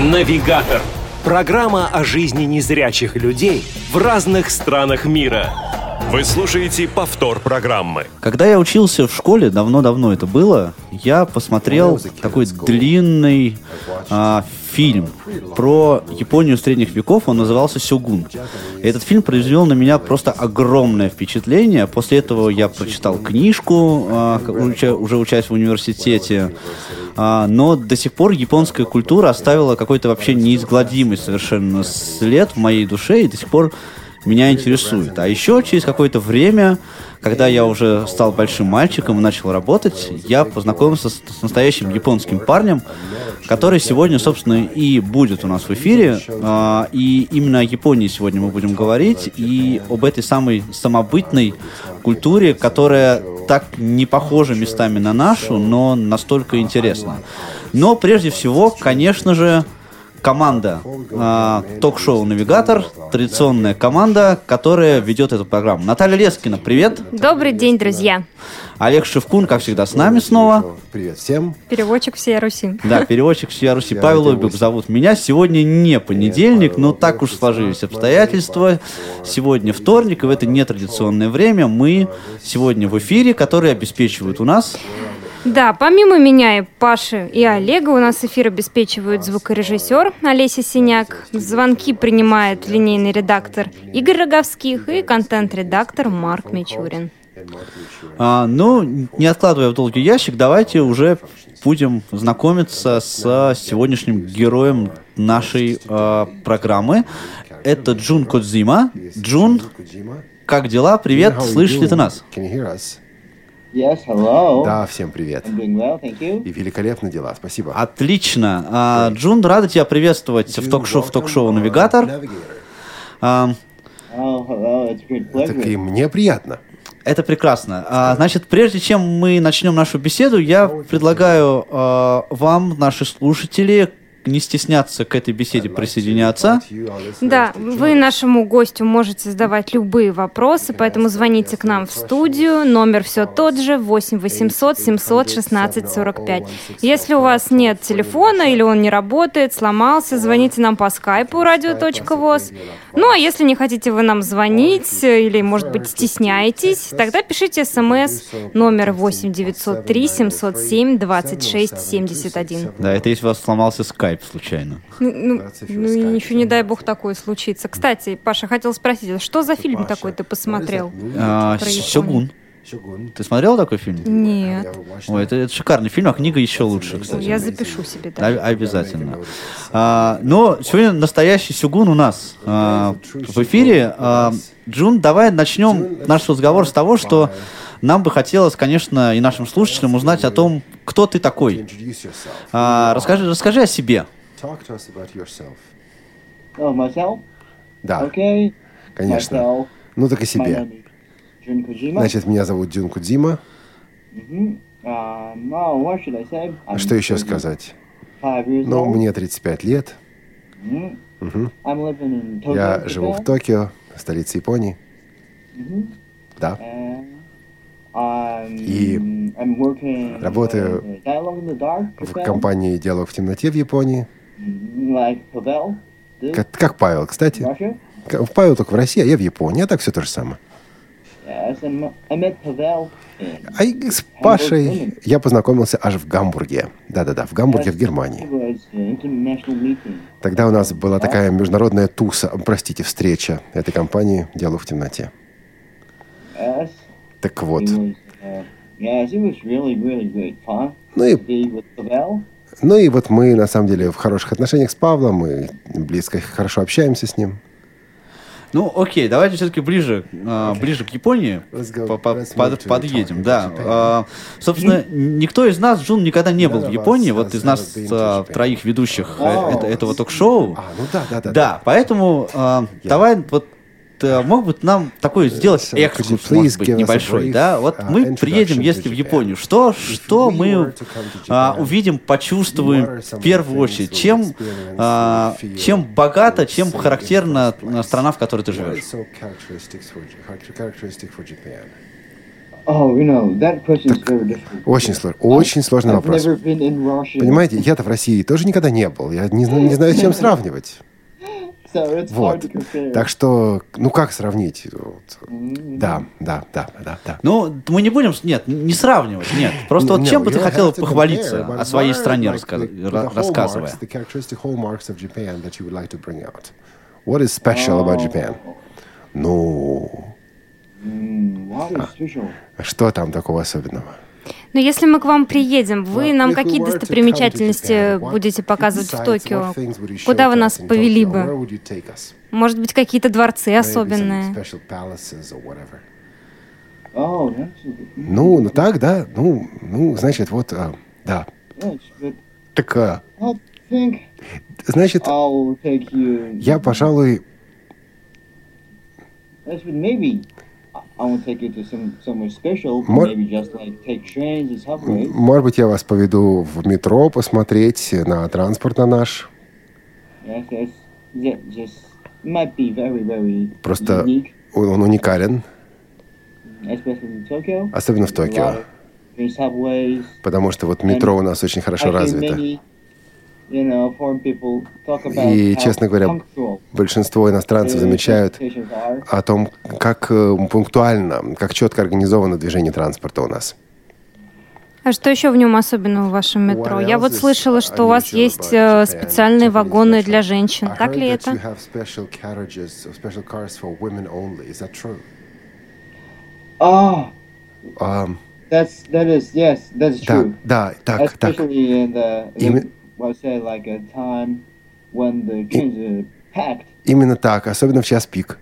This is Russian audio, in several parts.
Навигатор. Программа о жизни незрячих людей в разных странах мира. Вы слушаете повтор программы. Когда я учился в школе, давно-давно это было, я посмотрел такой длинный а, фильм про Японию средних веков, он назывался «Сёгун». И этот фильм произвел на меня просто огромное впечатление. После этого я прочитал книжку, а, уже, учась в университете, а, но до сих пор японская культура оставила какой-то вообще неизгладимый совершенно след в моей душе, и до сих пор меня интересует. А еще через какое-то время, когда я уже стал большим мальчиком и начал работать, я познакомился с, с настоящим японским парнем, который сегодня, собственно, и будет у нас в эфире. А, и именно о Японии сегодня мы будем говорить и об этой самой самобытной культуре, которая так не похожа местами на нашу, но настолько интересна. Но прежде всего, конечно же, команда э, ток-шоу «Навигатор», традиционная команда, которая ведет эту программу. Наталья Лескина, привет. Добрый день, друзья. Олег Шевкун, как всегда, с нами снова. Привет всем. Переводчик всей Руси. Да, переводчик всей Руси. Павел Обюк зовут меня. Сегодня не понедельник, но так уж сложились обстоятельства. Сегодня вторник, и в это нетрадиционное время мы сегодня в эфире, который обеспечивают у нас да, помимо меня и Паши и Олега у нас эфир обеспечивают звукорежиссер Олеся Синяк, звонки принимает линейный редактор Игорь Роговских и контент-редактор Марк Мичурин. А, ну, не откладывая в долгий ящик, давайте уже будем знакомиться с сегодняшним героем нашей э, программы. Это Джун Кодзима. Джун, как дела? Привет, слышишь ли ты нас? Yes, hello. Да, всем привет. I'm doing well, thank you. И великолепно дела, спасибо. Отлично. А, Джун, рада тебя приветствовать в ток-шоу в ток-шоу «Навигатор». А, Oh, hello, it's a great pleasure. Так и мне приятно. это прекрасно. А, значит, прежде чем мы начнем нашу беседу, я предлагаю а, вам, наши слушатели, не стесняться к этой беседе присоединяться. Да, вы нашему гостю можете задавать любые вопросы, поэтому звоните к нам в студию. Номер все тот же, 8 800 700 16 45. Если у вас нет телефона или он не работает, сломался, звоните нам по скайпу radio.voz. Ну, а если не хотите вы нам звонить или, может быть, стесняетесь, тогда пишите смс номер 8 903 707 26 71. Да, это если у вас сломался скайп случайно. Ну, ну, ну, еще не дай бог такое случится. Кстати, Паша, хотел спросить, а что за фильм такой ты посмотрел? А. Сёгун. Ты смотрел такой фильм? Нет. Ой, это, это шикарный фильм, а книга еще лучше, кстати. Я запишу себе, да. Обязательно. А, но сегодня настоящий Сюгун у нас а, в эфире. А, Джун, давай начнем наш разговор с того, что нам бы хотелось, конечно, и нашим слушателям узнать о том, кто ты такой. А, расскажи, расскажи о себе. Oh? Да, Okay. конечно. Myself. Ну так и себе. Значит, меня зовут Джун Кудзима. Mhm. Um, oh, what should I say? А I'm что еще 35 сказать? Ну, мне 35 лет. Я живу в. Токио, столице Японии. Да. And И I'm working работаю В компании «Диалог в темноте» в Японии. Как, как Павел, кстати. Как- Павел только в России, а я в Японии. А так все то же самое. А и с Пашей я познакомился аж в Гамбурге. Да-да-да, в Гамбурге, в Германии. Тогда у нас была такая международная туса, простите, встреча этой компании «Диалог в темноте». Так вот. Ну to и, ну и вот мы, на самом деле, в хороших отношениях с Павлом, мы близко, хорошо общаемся с ним. Ну, окей, давайте все-таки ближе, а, ближе к Японии go- по- по- let's под- to подъедем. Да. А, собственно, никто из нас, Джун, никогда не был в Японии. Вот из нас а, троих ведущих э, Oh. это- этого ток-шоу. А, ну да, да, да. Да, поэтому а, давай вот э, мог бы нам такой сделать could you экскурс, может быть, небольшой, да? Вот uh, мы приедем, если в? Японию. Что, что мы а, увидим, почувствуем в первую очередь? Чем, а, чем богата, чем характерна страна, в которой ты живешь? Oh, you know, that difficult. Очень сложно. Очень сложный вопрос. Понимаете, я-то в России тоже никогда не был. Я не, знаю- не знаю, с чем сравнивать. So it's hard Вот. Так что, ну как сравнить? Вот. Да, да, да, да, да. Ну, мы не будем, нет, не сравнивать, нет. Просто вот No, чем бы ты to похвалиться о своей стране, рассказывая? What is special about Japan? Ну, Mm, что там такого особенного? Но если мы к вам приедем, вы Well, нам какие достопримечательности будете показывать в Токио? Куда вы нас повели бы? Может быть, какие-то дворцы особенные? Oh. Ну, ну так, да. Ну, ну, значит, вот, а, да. Так, а, значит, я, пожалуй, Может быть, я вас поведу в метро посмотреть на транспорт на наш. Просто он уникален, особенно в Токио. Потому что вот метро у нас очень хорошо развито. И, how честно говоря, punctual Большинство иностранцев the замечают о том, как э, пунктуально, как четко организовано движение транспорта у нас. А что еще в нем особенного в вашем метро? Я вот слышала, что у вас есть about э, специальные вагоны для женщин. Так ли это? Oh, Um, that's that is yes, that's да, true. да, так, так. Especially in the, the Именно так, особенно в час пик.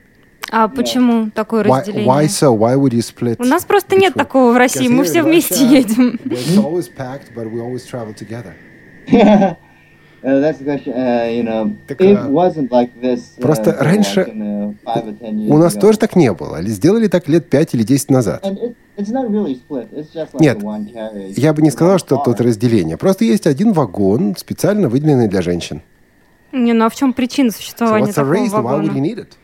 А почему такое Why, разделение? why so? Why would you split? У нас просто нет between- такого в России, Because мы все вместе едем. Так, it а, wasn't like this. uh, просто раньше uh, У нас тоже так не было. Сделали так лет 5 или 10 назад. Нет. Я бы не сказал, что тут разделение. Просто есть один вагон, специально выделенный для женщин. Не, ну а в чем причина So существования the такого reason? Why would you вагона? need it?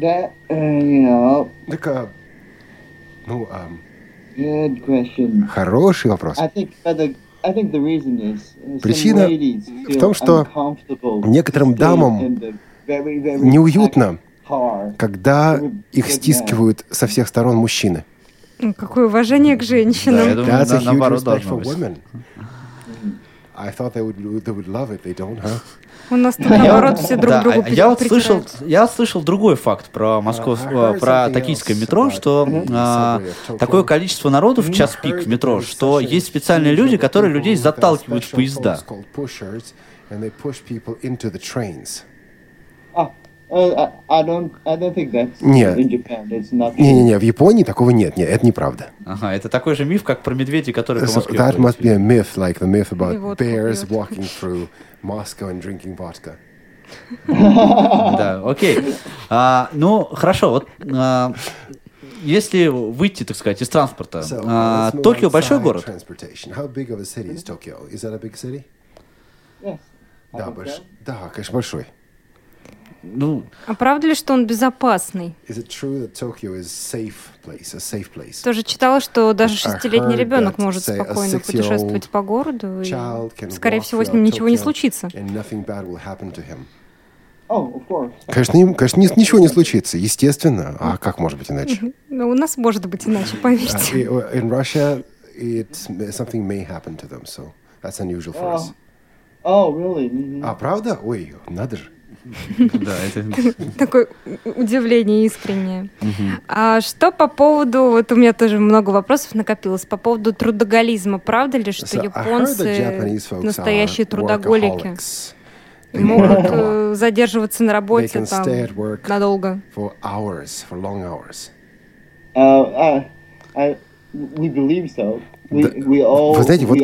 That uh, you know, Так, а, ну, ам, good question. хороший вопрос. I think, but the, I think the reason is uh, some Причина ladies в feel том, что uncomfortable некоторым дамам in the very, very Неуютно, когда их стискивают со всех сторон мужчины. Какое уважение к Да, я женщинам. думаю, на- наоборот должно быть. I thought they would, they would love it. They don't, huh? У нас тут, наоборот, все друг Да, другу а я вот слышал, я слышал другой факт про Москов, I heard про токийское метро, что the а, такое количество народу в час пик в метро, что есть специальные люди, которые людей заталкивают в поезда. Ah, uh, I, don't, I don't think that's Нет. in Japan. It's not. true. Не-не-не, в Японии такого нет. Нет, это неправда. Ага, это такой же миф, как про медведей, которые по So Москве that must be a myth, like the myth about bears walking through Moscow and drinking vodka. Да, окей. А, ну, хорошо, вот а, если выйти, так сказать, из транспорта, So, а, Токио большой город? Transportation. How big of a city is Tokyo? Is that a big city? Yes. I Да, больш... да, конечно, большой. Ну, А правда ли, что он безопасный? Тоже читала, что даже шестилетний ребенок может спокойно путешествовать по городу, и, скорее всего, с ним ничего не случится. Oh. Конечно, конечно, ни- ничего не случится, естественно. А как может быть иначе? Но у нас может быть иначе, поверьте. i- in Russia, it something may happen to them, so that's unusual for us. Oh, really? А правда? Ой, надо же. Да, это... Такое удивление искреннее. А что по поводу, вот у меня тоже много вопросов накопилось, по поводу трудоголизма. Правда ли, что японцы настоящие трудоголики? И могут э, задерживаться на работе там надолго. for hours, for long hours. Uh, uh, I, we believe so. Вы знаете, вот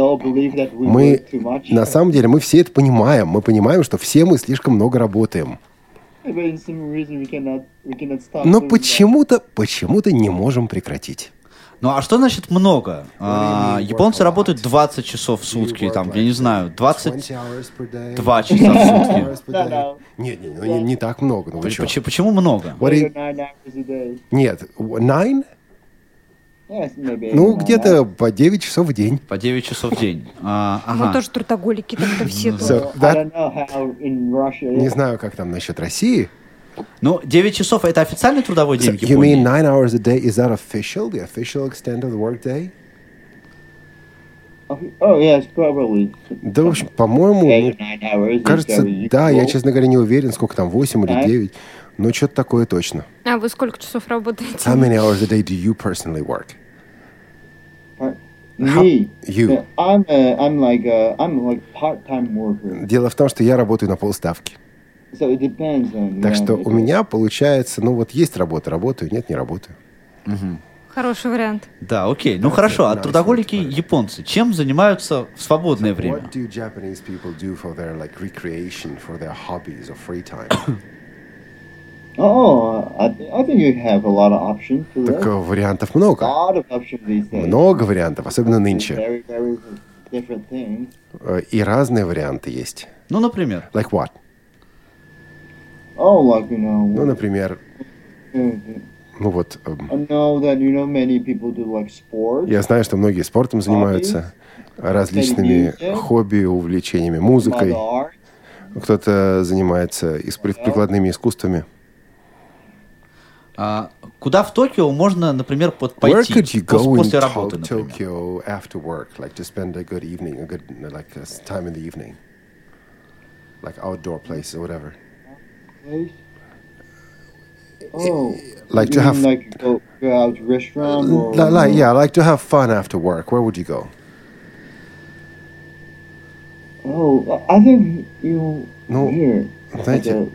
Мы, на самом деле, мы все это понимаем. Мы понимаем, что все мы слишком много работаем. Но почему-то, почему-то не можем прекратить. Ну, а что значит много? А, японцы работают lot? 20 часов в сутки, там, я не знаю, 20 22 hours per day, часа в сутки. Нет, нет, ну, не, не так много. Ну? Почему, почему много? Нет, nine? Ну, где-то по 9 часов в день. По 9 часов в день. А, Мы ага. тоже трудоголики, тогда все. So, I that-. Не знаю, как там насчет России. Ну, 9 часов это официальный трудовой день So, в you mean Японии? nine hours a day? Is that official? The official extent of the workday? Oh, oh, yes, probably. Да, в общем, по-моему, ну, кажется, да, я, честно говоря, не уверен, сколько там, 8 или Так. 9. Но что-то такое точно. А вы сколько часов работаете? How many hours a day do you personally work? Part- Me. You. Yeah, I'm a, I'm like a, I'm like part-time worker. Дело в том, что я работаю на полставки. So it depends on. Так when что it у is. меня получается, ну вот есть работа, работаю, нет, не работаю. Хороший вариант. Да, окей. Ну хорошо, а трудоголики японцы чем занимаются в свободное время? What do Japanese people do for their like recreation, for their hobbies or free time? Так that. э, вариантов A много. lot of options these days. Много вариантов, особенно нынче. Very, very different things. Э, И разные варианты есть. Ну, например. Like what? Oh, like you know. Ну, например, ну вот, эм, я знаю, что многие спортом занимаются, различными хобби, увлечениями, музыкой. Кто-то занимается прикладными искусствами. А, куда в Токио можно, например, под Where пойти could you пос- go in после To- работы, например? Tokyo after work, like to spend a good evening, a good like a s- time in the evening, like outdoor places or whatever. place? Oh, like you to mean have- like go, go out to restaurant or Li- like, yeah, like to have fun after work. Where would you go? Oh, I I think you Ну, here. знаете- like, uh,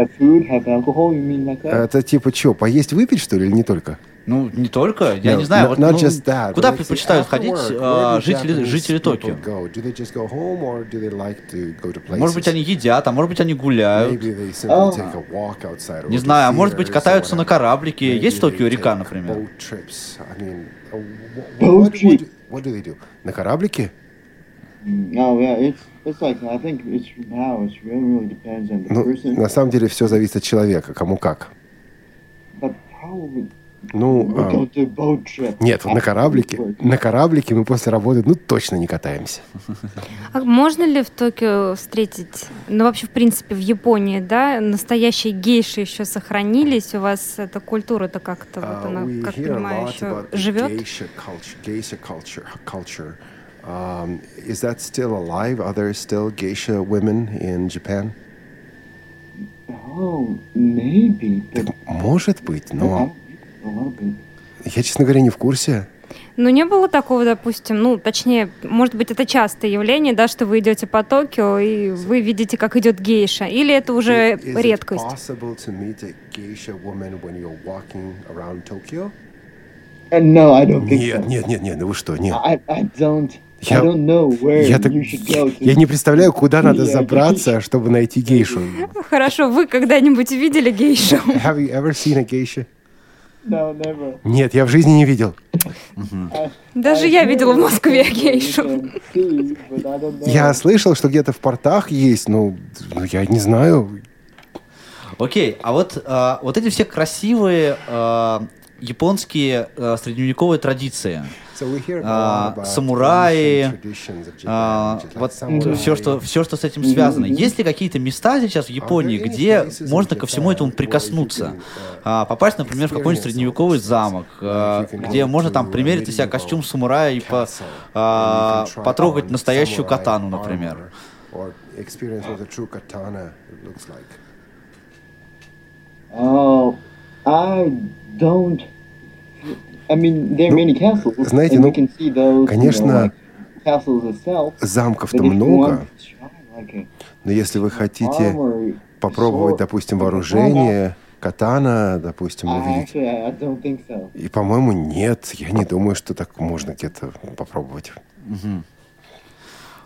Have food, have alcohol. You mean like that? Это типа что, поесть, выпить, что ли, или не только? Ну, не только, я No, не знаю, not- вот, not ну, just that, куда предпочитают ходить work, а, жители, жители Токио? like? Может быть, они едят, а может быть, они гуляют. Oh. Не знаю, а может быть, катаются на кораблике. Maybe Есть в Токио река, например? I mean, uh, what, what, what do do? На кораблике? Mm, Oh yeah, it's it's like I think it's now it's really really depends on the Ну, на самом деле все зависит от человека, кому как. but probably Ну, а, нет, на кораблике, на кораблике мы после работы, ну, точно не катаемся. А можно ли в Токио встретить, ну вообще в принципе в Японии, да, настоящие гейши еще сохранились? У вас эта культура-то как-то, вот Uh, она, как понимаю, еще живет? Um, is that still alive? Are there still geisha women in Japan? Oh, maybe, but Может быть, но я, честно говоря, не в курсе. Ну, не было такого, допустим, ну, точнее, может быть, это частое явление, да, что вы идете по Токио, и вы видите, как идет гейша, или это уже Is it редкость? possible to meet a geisha woman when you're walking around Tokyo? Uh, no, I don't think Нет, so. нет, нет, нет, ну вы что, нет. I, I don't. Я- Я, так, я не представляю, куда надо забраться, чтобы найти гейшу. Хорошо, вы когда-нибудь видели гейшу? Have you ever seen a geisha? No, never. Нет, я в жизни не видел. Даже I я видела в Москве гейшу. Я слышал, что где-то в портах есть, ну, ну я не знаю. Окей, а вот, а, вот эти все красивые а, японские а, средневековые традиции, А, самураи, а, вот все что, все, что с этим связано. Есть ли какие-то места сейчас в Японии, где можно ко всему этому прикоснуться? uh, А, попасть, например, в какой-нибудь средневековый замок, а, can где можно там примерить на себя костюм самурая и по- а, потрогать настоящую катану, например. Oh, I don't. I mean, there are many castles, знаете, ну, we can see those. конечно. Замков-то But if you много, want to try, like a но если вы хотите попробовать, допустим, вооружение, катана, допустим, I увидеть. actually, I don't think so. И, по-моему, нет, я не думаю, что так можно где-то попробовать.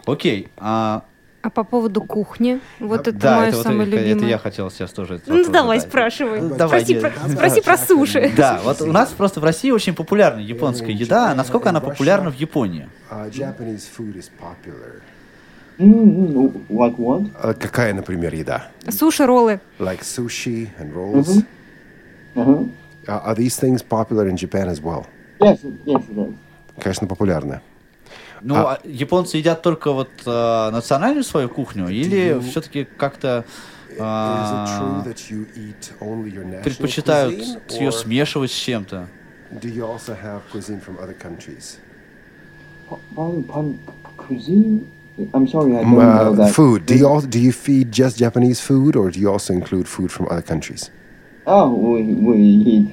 Окей. а, А по поводу кухни? Вот это да, мое это, вот, самое это, любимое. я хотел сейчас тоже. Ну, давай, задать. спрашивай. Ну, давай, спроси, не- про, спроси про суши. Да, вот у нас просто в России очень популярна японская еда. А насколько она популярна в Японии? Japanese food is popular. Mm-hmm. Like what? А какая, например, еда? Суши, роллы. Like sushi and rolls? Uh-huh. Uh, are these things popular in Japan as well? Yes, yes, it is. Конечно, популярная. Ну, а японцы едят только вот а, национальную свою кухню или все-таки как-то а, you only your national предпочитают cuisine, ее смешивать с чем-то? Do you also have cuisine from other countries? Cuisine? I'm sorry, I don't Um, know uh, that. food. Do you all, do you feed just Japanese food, or do you also include food from other countries? Oh, we, we eat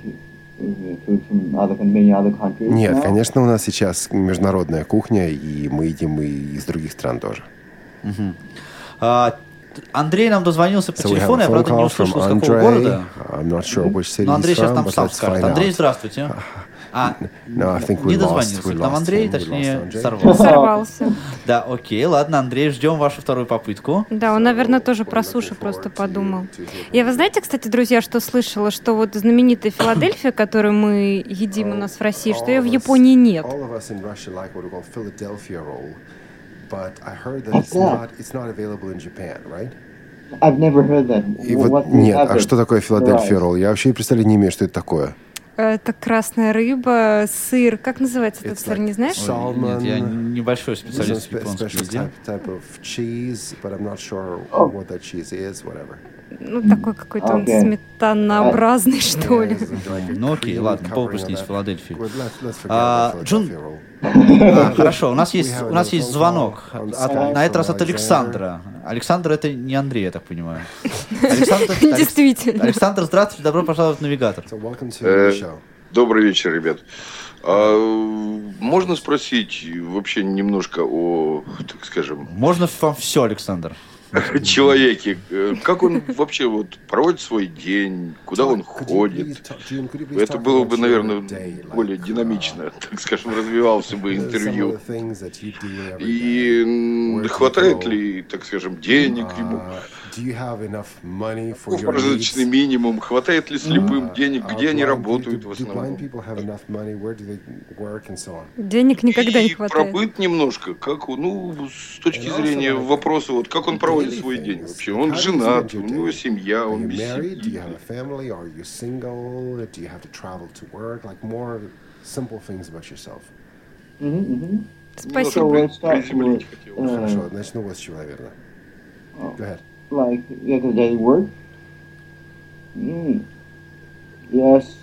Нет, конечно, у нас сейчас международная кухня, и мы едим и из других стран тоже. А, Андрей нам дозвонился по So телефону, я правда не услышал, с какого Andre. города. Sure Но Андрей he's сейчас нам сам скажет. Андрей, здравствуйте. А, No, I think we не дозвонился нам lost Андрей, точнее, сорвался. Сорвался. Да, окей, ладно, Андрей, ждем вашу вторую попытку. Да, он, наверное, тоже про суши просто подумал. Я, вы знаете, кстати, друзья, что слышала, что вот знаменитая Филадельфия, которую мы едим у нас в России, что ее в Японии нет. All of us in Russia like what we call Philadelphia roll, but I heard that What's it's not it's not available in Japan, right? I've never heard that. И What вот нет, а что такое Филадельфия ролл? Я вообще и представления не имею, что это такое. Это красная рыба, сыр. Как называется этот сыр, не знаешь? Нет, я небольшой специалист в японском special еде. type, type of cheese, but I'm not sure Oh. what that cheese is, whatever. Ну, такой какой-то он Окей. сметанообразный, что ли. A Ну окей, ладно, let's- let's forget А, Джун-. А, хорошо, у нас есть, у нас есть звонок. От- на этот раз от Александра. Александр это не Андрей, я так понимаю. Александр, Алекс- Действительно. Александр, здравствуйте, добро пожаловать в навигатор. Э. Добрый вечер, ребят. А, можно спросить вообще немножко о, так скажем, Можно вам все, Александр. человеке? Э, Как он вообще вот проводит свой день? Куда он ходит? Это было бы, наверное, более uh, динамично, так скажем, развивался бы of интервью. И хватает ли, так скажем, денег ему? Uh, do you have enough money for Ну, прожиточный минимум. Хватает ли слепым Uh, денег? Где они работают в основном? people have enough money? Where do they work and so on? Денег никогда не И хватает. быт немножко, как, ну, с точки зрения вопроса, вот как он проводит свой день вообще. Он женат, у него семья, он без семьи. Mhm, mhm. Спасибо. Uh, Хорошо, начну вот с чего, наверное. Oh. Go ahead. Like daily work. Mm. Yes.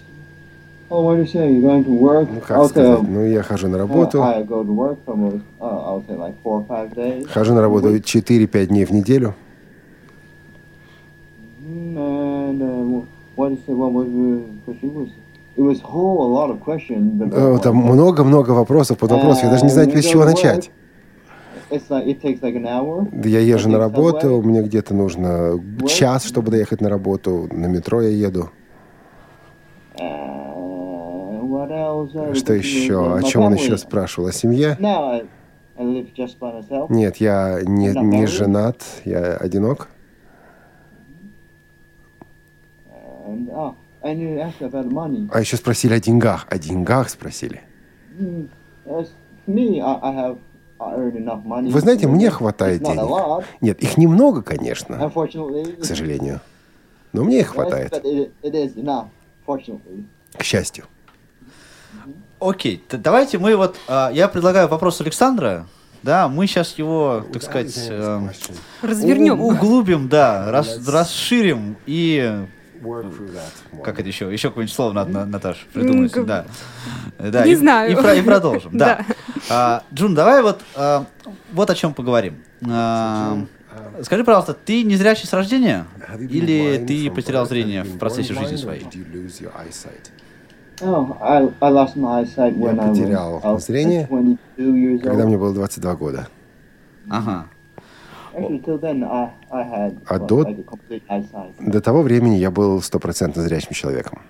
Oh, what do you say? You're going to work? Ну, как okay. сказать? Ну, я хожу на uh, работу. I go to work for most, uh, I would say like four or five days. Хожу на работу 4-5 дней в неделю. Mm, And uh, what did you say? What was the question? Was it was whole a lot of questions. but Э, that Там много-много вопросов под вопросом. Я даже не знаю, Uh, с чего начать. Я езжу на работу, мне где-то нужно час, чтобы доехать на работу. На метро я еду. Uh? Uh, Что еще? О чем он еще спрашивал? О семье? Нет, я не, не женат, я одинок. Oh. А еще спросили о деньгах. О деньгах спросили. Вы знаете, мне хватает денег. Нет, их немного, конечно, к сожалению. Но мне их хватает, к счастью. Окей, давайте мы вот, а, я предлагаю вопрос Александра, да, мы сейчас его, так сказать, э, Развернем. углубим, да, рас- расширим и Как это еще, еще какое-нибудь слово надо, на- Наташ, придумать, да. Да, Не и, знаю. И, про- и продолжим, да. А, Джун, давай вот, а, вот о чем поговорим. А, скажи, пожалуйста, ты незрячий с рождения? Или ты потерял зрение в процессе жизни своей? Oh, was, потерял зрение, 22 years Когда мне было 22 года. Ага. А до-. До того времени я был стопроцентно зрячим человеком.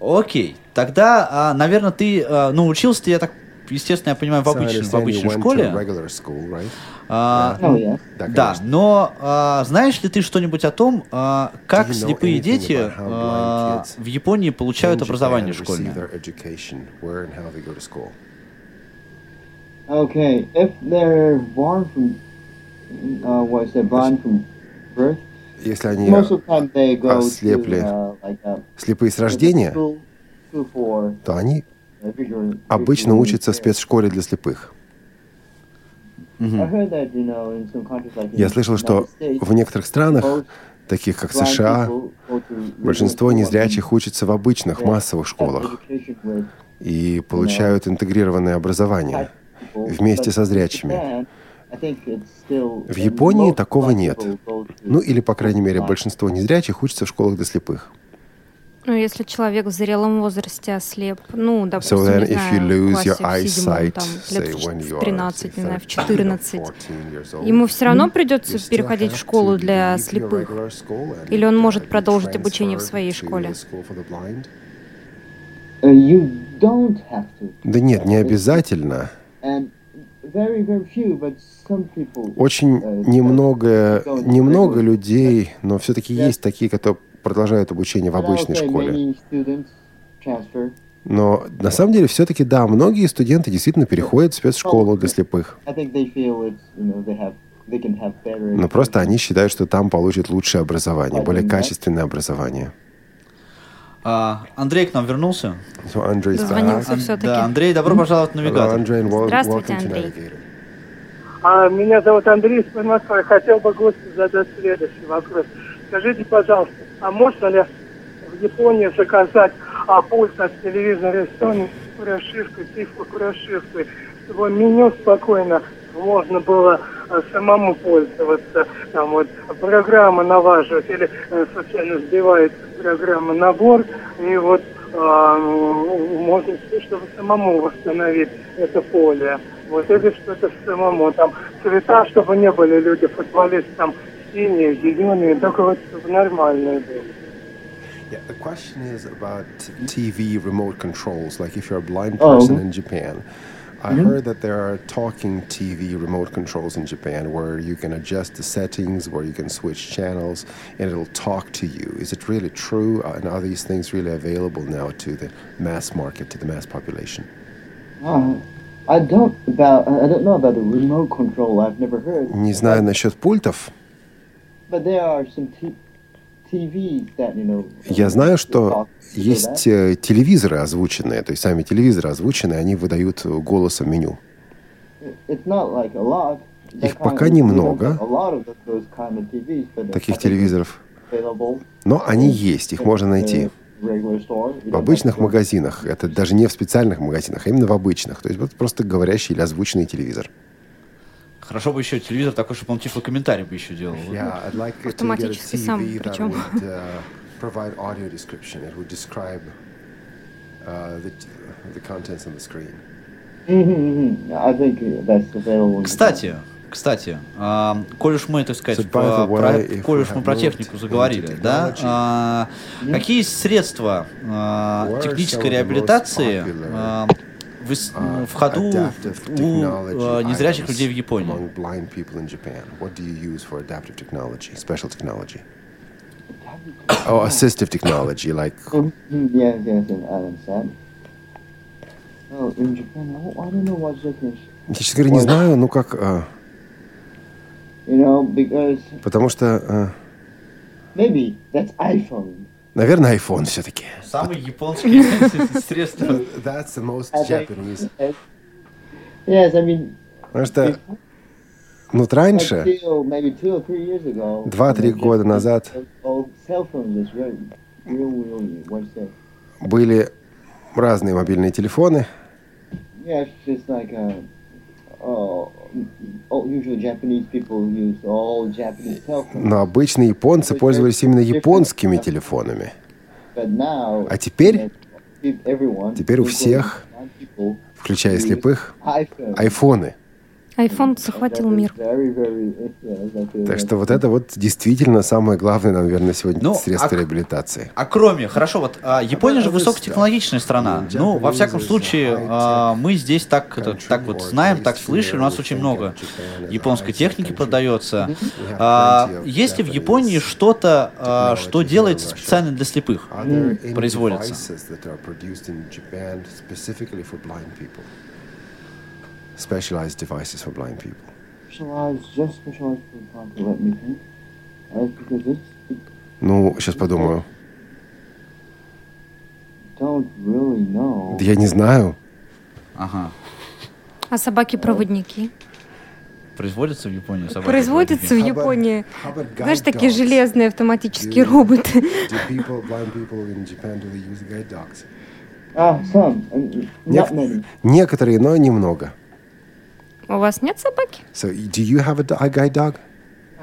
Окей, тогда, а, наверное, ты, а, ну, учился ты, я так, естественно, я понимаю, в обычной, в обычной школе. school, right? А, Oh, yeah. Да, но а, знаешь ли ты что-нибудь о том, а, как you know слепые дети а, в Японии получают образование школьное? Okay, if they're born from, Если они ослепли. uh, uh, слепые с рождения, то они обычно учатся в спецшколе для слепых. Я слышал, что в некоторых странах, таких как США, большинство незрячих учатся в обычных массовых школах и получают интегрированное образование вместе со зрячими. В Японии такого нет. Ну или, по крайней мере, большинство незрячих учатся в школах для слепых. Ну, если человек в зрелом возрасте ослеп, ну, допустим, So then не if знаю, you lose в your классе в седьмом, eyesight, там, лет you в are 13, не знаю, в 13 14, or 14 years old, ему все равно придется you переходить в школу для слепых. Или он uh, может продолжить обучение в своей школе? Uh, you. Да нет, не обязательно. People. Очень немного, немного людей, но все-таки есть такие, которые продолжают обучение в обычной школе. Но на самом деле все-таки да, многие студенты действительно переходят в спецшколу для слепых. Но просто они считают, что там получат лучшее образование, более качественное образование. А, Андрей к нам вернулся. So Andrei Дозвонился Ан- все-таки. Да, Андрей, добро пожаловать Hello, навигатор. Wel- Здравствуйте, Андрей. А, Меня зовут Андрей из Москвы. Хотел бы гостю задать следующий вопрос. Скажите, пожалуйста, а можно ли в Японии заказать а, пульт от телевизора Sony с прошивкой, цифру прошивкой, чтобы меню спокойно можно было самому пользоваться, там вот программа налаживать или э, случайно сбивается программа набор, и вот а, можно, чтобы самому восстановить это поле. Вот или что-то самому. Там цвета, чтобы не были люди, футболисты, там синие, зеленые, только вот чтобы нормальные были. Yeah, the question is about TV remote controls. Like if you're a blind Oh. person in Japan, I heard that there are talking TV remote controls in Japan where you can adjust the settings, where you can switch channels, and it'll talk to you. Is it really true? Uh, and are these things really available now to the mass market, to the mass population? Uh, I don't about I don't know about the remote control. I've never heard. Не знаю насчет пультов. But there are some t- Я знаю, что есть э, телевизоры озвученные, то есть сами телевизоры озвученные, они выдают э, голосом меню. Их пока немного. Таких телевизоров. Но они есть, их можно найти. В обычных магазинах. Это даже не в специальных магазинах, а именно в обычных. То есть вот просто говорящий или озвученный телевизор. Хорошо бы еще телевизор такой, чтобы он типа комментарий бы еще делал. Автоматически сам, причем. uh, provide audio description. It would describe uh, the, the contents on the screen. Mhm, mhm. I think that's available. Кстати, кстати, а, коль уж мы, так сказать, So, way, про- коль уж мы про технику заговорили, да, а, какие средства а, are технической реабилитации а, в, Uh, ходу adaptive у technology а, незрячих людей в Японии? Among blind people in Japan, what do you use for adaptive technology, special technology? Oh, assistive technology, like Mhm, Yes, yes, yes, I understand. Oh, in Japan, I don't- know what's difference. Я, честно говоря, не знаю, ну как, а, You know, because потому что, а, maybe that's iPhone. наверное, iPhone все-таки. Самые японские средства. That's the most Japanese. Yes, I mean, Потому что, ну, вот раньше, till maybe two or three years ago. Два-три you know, года just назад. были разные мобильные телефоны, Yeah, it's just like uh, oh, oh, usually Japanese people use all Japanese cell phones. но обычно японцы пользовались именно японскими телефонами. А теперь, теперь у всех, включая слепых, айфоны. Айфон захватил мир. Так что вот это вот действительно самое главное, наверное, сегодня Ну, средство а- реабилитации. А кроме, хорошо, вот а, Япония же высокотехнологичная страна. Ну, во всяком случае, а, мы здесь так, это, так вот знаем, так слышали, у нас очень много японской техники продается. А, есть ли в Японии что-то, а, что делается специально для слепых? Производится. Specialized devices for blind people. Specialized, just specialized for blind people, let me think. Uh, because it's, Ну, сейчас подумаю. Да я не знаю. Ага. А собаки-проводники? Производятся в Японии собаки? Производятся в Японии. Знаешь, такие железные автоматические роботы. Ah, some. uh, Not many. Некоторые, но немного. У вас нет собаки? So, do you have a, guide dog?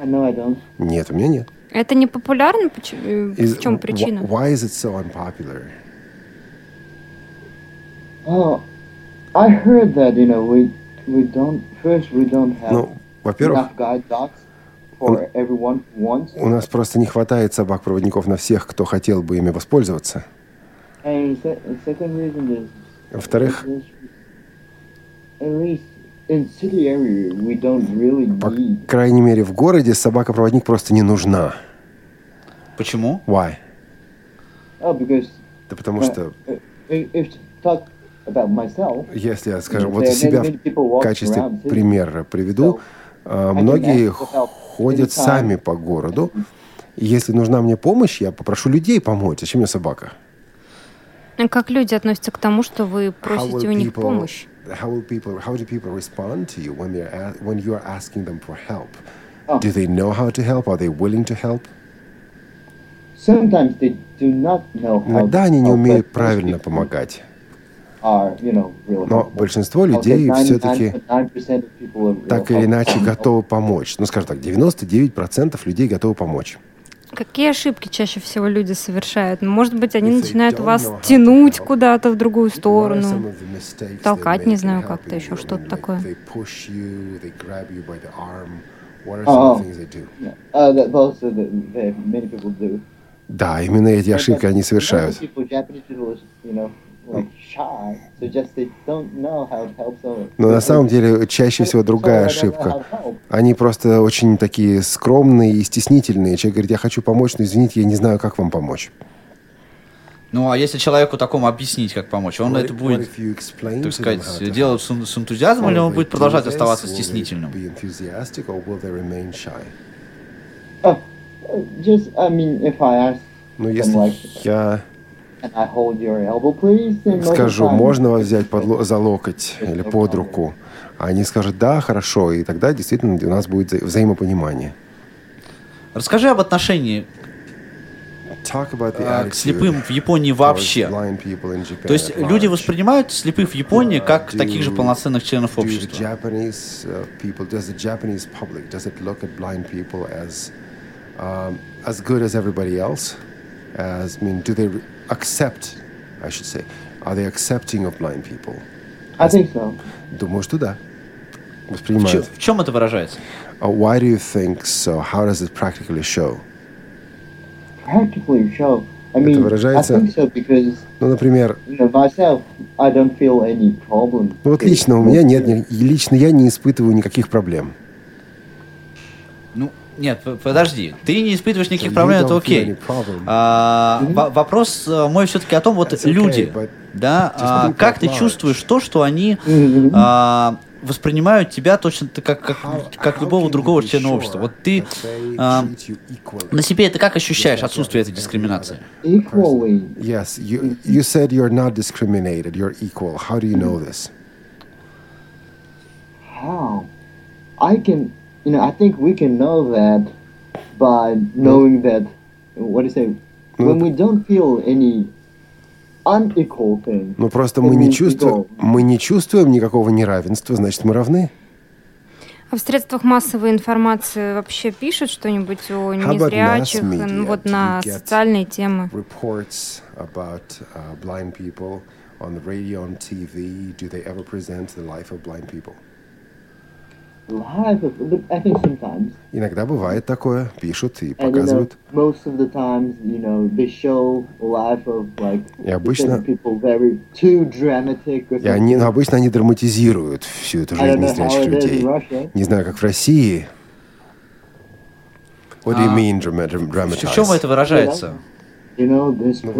Know I don't. Нет, у меня нет. Это не популярно? Э, Is- В чем причина? Why is it so unpopular? Oh, I heard that you know we we don't first we don't have Ну, во-первых, enough guide dogs for everyone who wants. у нас просто не хватает собак-проводников на всех, кто хотел бы ими воспользоваться. And se- and second reason is Во-вторых, at least in city area we don't really по крайней мере, в городе собака-проводник просто не нужна. Почему? Why? Oh, because Да потому uh, что, uh, if if to talk about myself, если я, скажем, вот себя в качестве примера приведу, а, многие ходят сами по городу. Если нужна мне помощь, я попрошу людей помочь. Зачем мне собака? А Как люди относятся к тому, что вы просите у них people- помощь? How will people? How do people respond to you when they're when you are asking them for help? Oh. Do they know how to help? Are they willing to help? sometimes they do not know how. Иногда они не умеют правильно помогать. Но большинство людей 99% все-таки так или иначе готовы помочь. Ну, скажем так, 99% людей готовы помочь. Какие ошибки чаще всего люди совершают? Может быть, они начинают вас тянуть куда-то в другую сторону. толкать, не знаю, как-то еще, что-то такое. Oh. Uh. Да, именно эти ошибки они совершают. Но на самом деле чаще всего другая ошибка. Они просто очень такие скромные и стеснительные. Человек говорит, я хочу помочь, но извините, я не знаю, как вам помочь. Ну, а если человеку такому объяснить, как помочь, он What это будет, так сказать, делать с, с энтузиазмом, или он будет продолжать this? оставаться стеснительным? uh, ask, Ну, если я скажу, можно вас взять под за локоть или под руку, они скажут, да, хорошо, и тогда действительно у нас будет вза- взаимопонимание. Расскажи об отношении Talk about the а, к слепым в Японии вообще. То есть люди воспринимают слепых в Японии как Do- таких же полноценных членов общества. Uh, as um, as good as everybody else? As I mean, do they accept? I should say, are they accepting of blind people? I think so. Думаю, что да. В, Воспринимают. в чем это выражается? Uh, why do you think so? How does it practically show? Practically show. I mean, I выражается- think so because, Ну, например, you know, myself, I don't feel any problem. ну вот лично у меня нет, лично я не испытываю никаких проблем. Нет, подожди. Ты не испытываешь никаких You проблем, это окей. А, во- вопрос э, мой все-таки о том, вот That's okay, люди, да, а, как ты large. чувствуешь то, что они а, воспринимают тебя точно так, как, как, как How любого другого члена sure общества. Вот ты а, на себе это как ощущаешь, отсутствие этой дискриминации? Equally, Yes, you you said you're not discriminated. You're equal. How do you know this? how? I can, you know, I think we can know that by knowing that, what do you say, when we don't feel any unequal thing. Ну просто мы не чувствуем, мы не чувствуем никакого неравенства, значит мы равны. А в средствах массовой информации вообще пишут что-нибудь о незрячих, ну, вот на социальные темы? Reports about uh, blind people on the radio, on TV. Do they ever present the life of blind people? Live, but I think sometimes. Иногда бывает такое, пишут и показывают. И обычно- И они, ну, обычно они драматизируют всю эту жизнь незрячих людей. Не знаю, как в России. What do you А, mean drama- dram- В dramatize? чем это выражается? Ну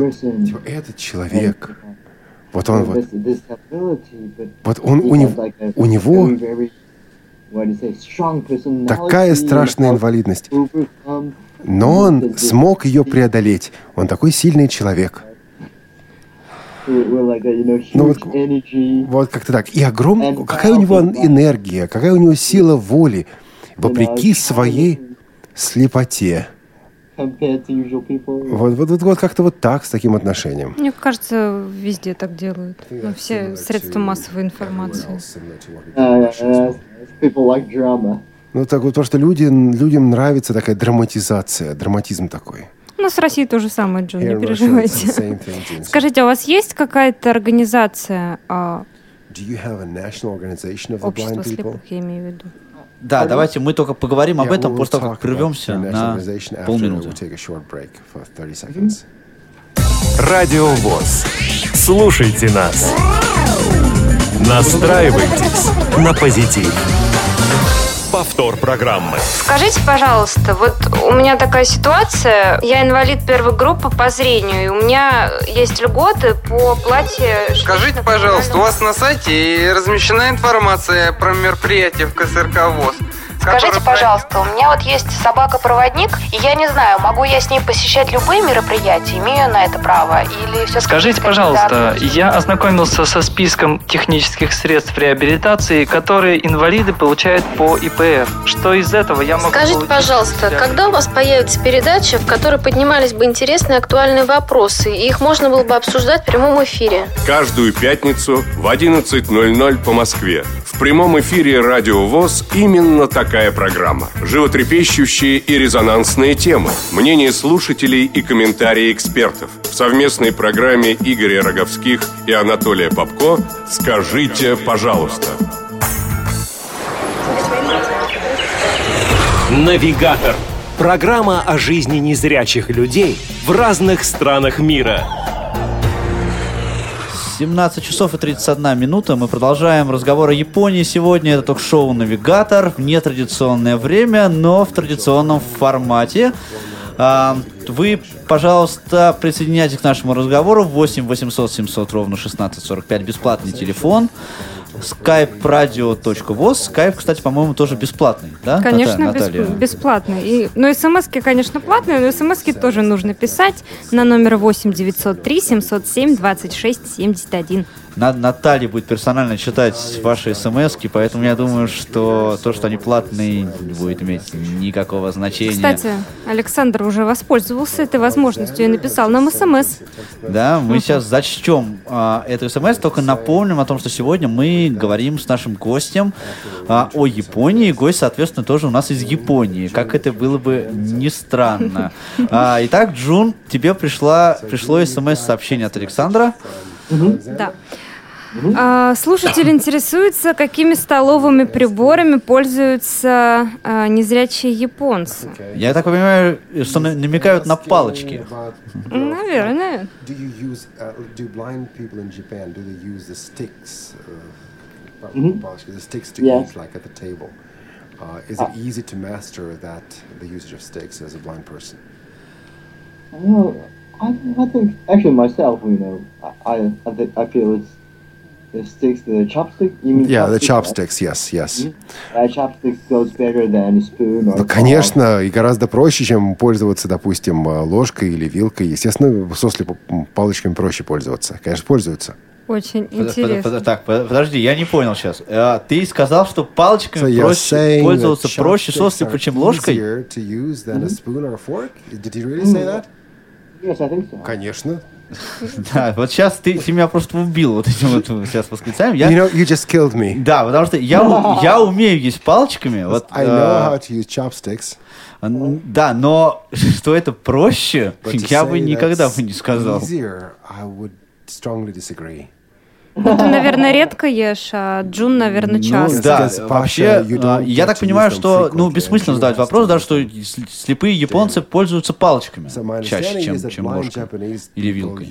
типа, этот человек, вот он вот, вот он, у, него, у него такая страшная инвалидность, но он смог ее преодолеть. Он такой сильный человек. Ну, вот, вот как-то так. И огромная, какая у него энергия, какая у него сила воли, вопреки своей слепоте. Вот, вот, вот, вот как-то вот так, с таким отношением. Мне кажется, везде так делают. Ну, все средства массовой информации. Ну, так вот, то, что люди, людям нравится такая драматизация, драматизм такой. Ну, с Россией то же самое, Джон, не переживайте. Скажите, а у вас есть какая-то организация а, общества слепых, я имею в виду? Да, давайте мы только поговорим об этом после того, как прервемся на полминуты. Радио ВОЗ. Слушайте нас. Настраивайтесь на позитив. Повтор программы. Скажите, пожалуйста, вот у меня такая ситуация. Я инвалид первой группы по зрению, и у меня есть льготы по плате... Скажите, пожалуйста, у вас на сайте размещена информация про мероприятие в КСРК ВОЗ? Скажите, пожалуйста, у меня вот есть собака-проводник, и я не знаю, могу я с ней посещать любые мероприятия, имею на это право, или все Скажите, пожалуйста, я ознакомился со списком технических средств реабилитации, которые инвалиды получают по ИПФ. Что из этого я могу Скажите, пожалуйста, когда у вас появится передача, в которой поднимались бы интересные актуальные вопросы, и их можно было бы обсуждать в прямом эфире? Каждую пятницу в 11.00 по Москве. В прямом эфире Радио ВОЗ именно так такая программа. Животрепещущие и резонансные темы, мнения слушателей и комментарии экспертов. В совместной программе Игоря Роговских и Анатолия Попко «Скажите, пожалуйста». Навигатор. Программа о жизни незрячих людей в разных странах мира. 17 часов и 31 минута. Мы продолжаем разговор о Японии. Сегодня это ток-шоу «Навигатор» в нетрадиционное время, но в традиционном формате. А, вы, пожалуйста, присоединяйтесь к нашему разговору. 8 800 700 ровно 1645. Бесплатный телефон skype-radio.voz. Skype, кстати, по-моему, тоже бесплатный, да? Конечно, Наталья? бесплатный. И, ну, смс конечно, платные, но смс тоже нужно писать на номер 8 903 707 26 71. Наталья будет персонально читать ваши смс поэтому я думаю, что то, что они платные, не будет иметь никакого значения. Кстати, Александр уже воспользовался этой возможностью и написал нам смс. Да, мы сейчас зачтем а, эту смс, только напомним о том, что сегодня мы говорим с нашим гостем а, о Японии. Гость, соответственно, тоже у нас из Японии, как это было бы не странно. А, итак, Джун, тебе пришла, пришло смс-сообщение от Александра. Да. А, слушатель интересуется, какими столовыми приборами пользуются а, незрячие японцы. Я так понимаю, что намекают на палочки. Наверное. Uh, is it easy to master that the usage of sticks as a blind person? Well, I, I think actually myself, you know, I I, think, I feel it's the sticks, the chopstick. You mean yeah, the chopsticks. Right? Yes, yes. Mm-hmm. Uh, chopsticks goes better than spoon or. Ну, конечно, и гораздо проще, чем пользоваться, допустим, ложкой или вилкой. Естественно, сосли палочками проще пользоваться. Конечно, пользуются. Очень интересно. Под, под, так, подожди, я не понял сейчас. А, ты сказал, что палочками so проще пользоваться проще сосли, чем ложкой? Mm-hmm. Yes, so. Конечно. Да, вот сейчас ты, ты меня просто убил вот этим вот сейчас восклицанием. Я, you know, you just killed me. Да, потому что я, я умею есть палочками. Вот, I know how to use chopsticks. Да, но что это проще, я бы никогда бы не сказал. Easier, I would strongly disagree. Ну, ты, наверное, редко ешь, а Джун, наверное, ну, часто. Ну, да, вообще, а, я так понимаю, что, ну, бессмысленно задать вопрос, да, что слепые японцы пользуются палочками чаще, чем, чем ложкой или вилкой.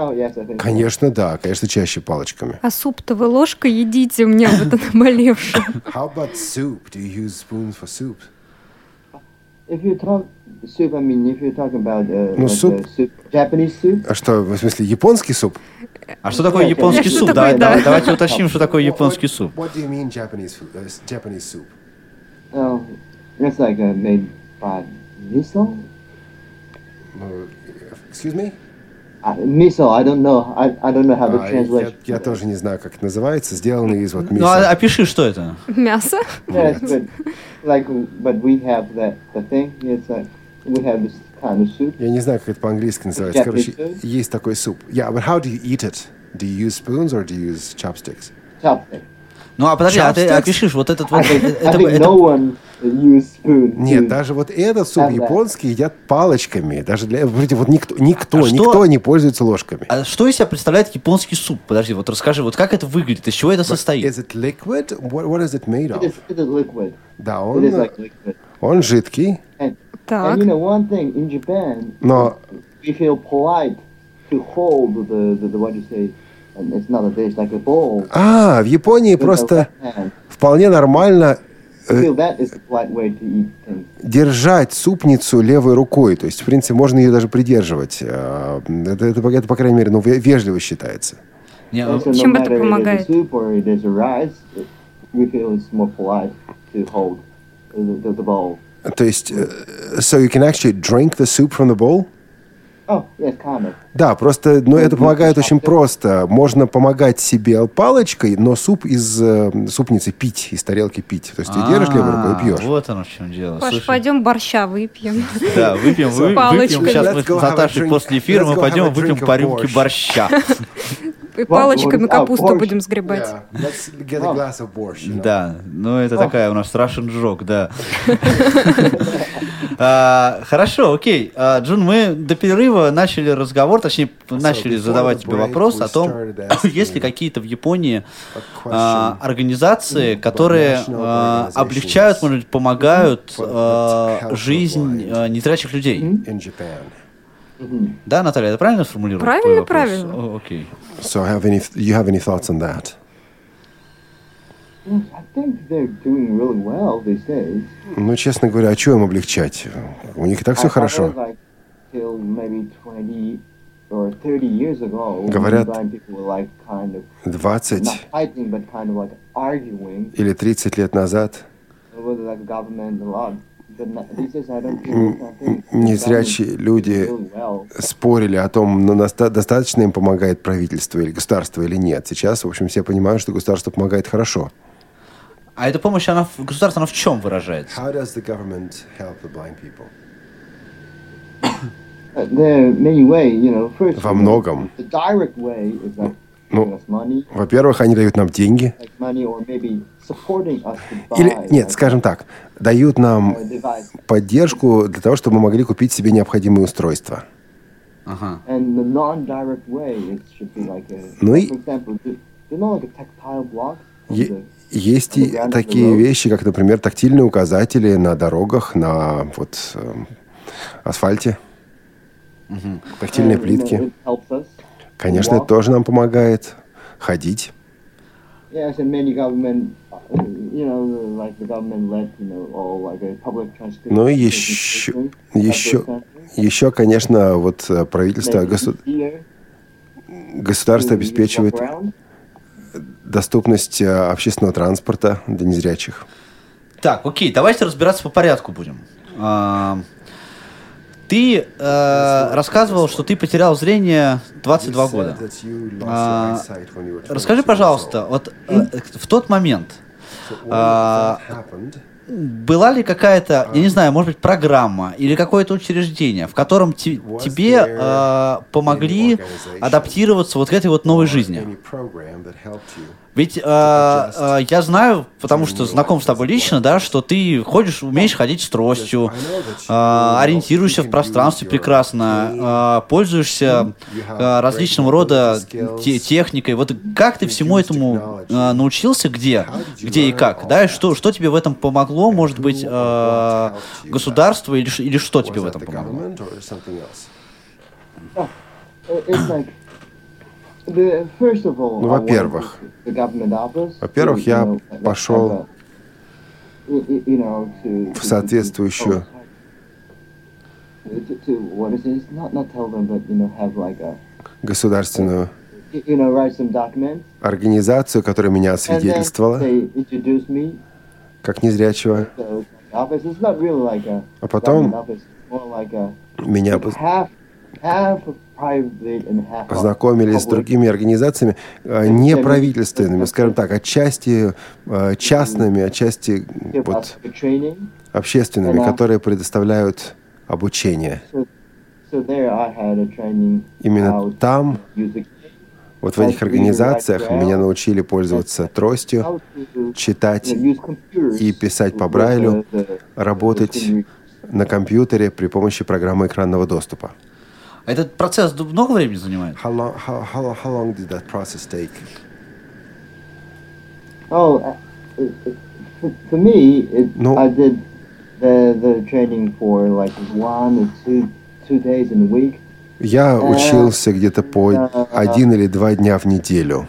Oh, конечно, да, конечно, чаще палочками. А суп-то вы ложкой едите, у меня вот это наболевшее. How about soup? Do you use spoons for soup? If you talk soup, I mean, if you're talking about uh, ну, like суп. soup, Japanese soup. А что, в смысле, японский суп? А что такое японский суп? Давай, давай, давайте уточним, что такое японский суп. What do you mean Japanese food, uh, Japanese soup? Oh, it's like uh, made by miso. Excuse me? Uh, miso, I don't know. I, I don't know how the А, translation. я, я тоже не знаю, как это называется. Сделанный из вот Ну, а, мисо. опиши, что это. Мясо? Yes, but like, but we have that the thing. It's like Я не знаю, как это по-английски называется. Короче, есть такой суп. Yeah, but how do you eat it? Do you use spoons or do you use chopsticks? Chopstick. Ну, а подожди, а ты Chopsticks? опишишь вот этот вот... I think, I это- think это- no one. Нет, даже вот этот суп японский едят палочками. Даже для... Вроде вот никто, никто, А что- никто не пользуется ложками. А что из себя представляет японский суп? Подожди, вот расскажи, вот как это выглядит, из чего это состоит? Is it liquid? What, what is it made It of? is, it is liquid. Да, It is он, like liquid. он жидкий, And, Так. and you know one thing in Japan, но we feel polite to hold the, the, the what do you say, and it's not a dish like a bowl. А, в Японии просто вполне нормально I э, feel that is the polite way to eat things. держать супницу левой рукой. То есть, в принципе, можно ее даже придерживать. А, Это, это, это, по крайней мере, ну, ве- вежливо считается. So Чем это помогает? rice, it- we feel it's more polite to hold the, the, the bowl. То есть, э, so you can actually drink the soup from the bowl? Oh, yes, kind of. Да, просто, ну, это помогает очень просто. Можно помогать себе палочкой, но суп из э, супницы пить, из тарелки пить. То есть ты держишь левой рукой и пьешь. А, Вот оно в чем дело. Паш, Слушай, пойдем борща выпьем. Да, выпьем, вы- выпьем. Сейчас мы с Наташей после эфира мы пойдем выпьем по рюмке борщ. борща. И палочками а, капусту будем сгребать. Да, ну это такая у нас Russian joke, да. А, Хорошо, окей. А, Джун, мы до перерыва начали разговор, точнее, начали задавать тебе вопрос о том, есть ли какие-то в Японии организации, которые облегчают, может быть, помогают жизнь незрячих людей. Да, Наталья, это правильно сформулировал? Правильно, правильно. Окей. So have any, you have any thoughts on that? I think they're doing really well these days. Ну, честно говоря, а что им облегчать? У них и так все хорошо. heard, like, till maybe 20 or 30 years ago, when Говорят, blind people were like kind of 20 not fighting, but kind of like arguing или 30 lет назад незрячие люди спорили о том, наста- достаточно им помогает правительство или государство или нет. Сейчас, в общем, все понимают, что государство помогает хорошо. А эта помощь, она государство, она в чем выражается? How does the government help the blind people? Uh, Во многом. Ну, Во-первых, они дают нам деньги. Или, нет, скажем так, дают нам поддержку для того, чтобы мы могли купить себе необходимые устройства. Ага. Ну и- Есть и такие вещи, как, например, тактильные указатели на дорогах, на вот эм, асфальте, тактильные you know, плитки. Конечно, это тоже нам помогает ходить. Ну и еще, еще, еще, конечно, вот э, правительство, госу- государство обеспечивает доступность э, общественного транспорта для незрячих. Так, окей, давайте разбираться по порядку будем. А, Ты э, рассказывал, что ты потерял зрение 22 года. А, Расскажи, пожалуйста, вот э, в тот момент а, была ли какая-то, я не знаю, может быть, программа или какое-то учреждение, в котором те- тебе э, помогли адаптироваться вот к этой вот новой жизни? Ведь э, э, я знаю, потому что знаком с тобой лично, да, что ты ходишь, умеешь ходить с тростью, э, ориентируешься в пространстве прекрасно, э, пользуешься э, различного рода те- техникой. Вот как ты всему этому э, научился, где, где и как, да, и что, что тебе в этом помогло, может быть, э, государство или, или что тебе в этом помогло? Uh, It's like the first of all. Ну, во-первых, во-первых, я пошел в соответствующую государственную организацию, которая меня освидетельствовала как незрячего. А потом Меня познакомили с другими организациями неправительственными, скажем так, отчасти частными, отчасти вот, общественными, которые предоставляют обучение. Именно там, вот в этих организациях, меня научили пользоваться тростью, читать и писать по Брайлю, работать на компьютере при помощи программы экранного доступа. Этот процесс много времени занимает? How long, how, how, how long did that process take? Oh, for me, it, ну, I did the the training for like one or two two days in a week. Я учился где-то по один или два дня в неделю.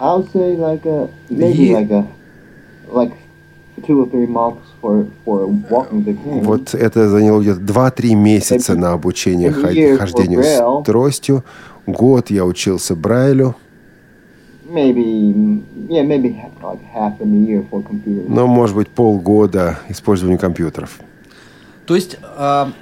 I'll say like a maybe like a like two or three months for for walking the cane. Вот это заняло где-то два-три месяца на обучение хождению с тростью. Год я учился Брайлю. Но, может быть, полгода использованию компьютеров. То есть, uh,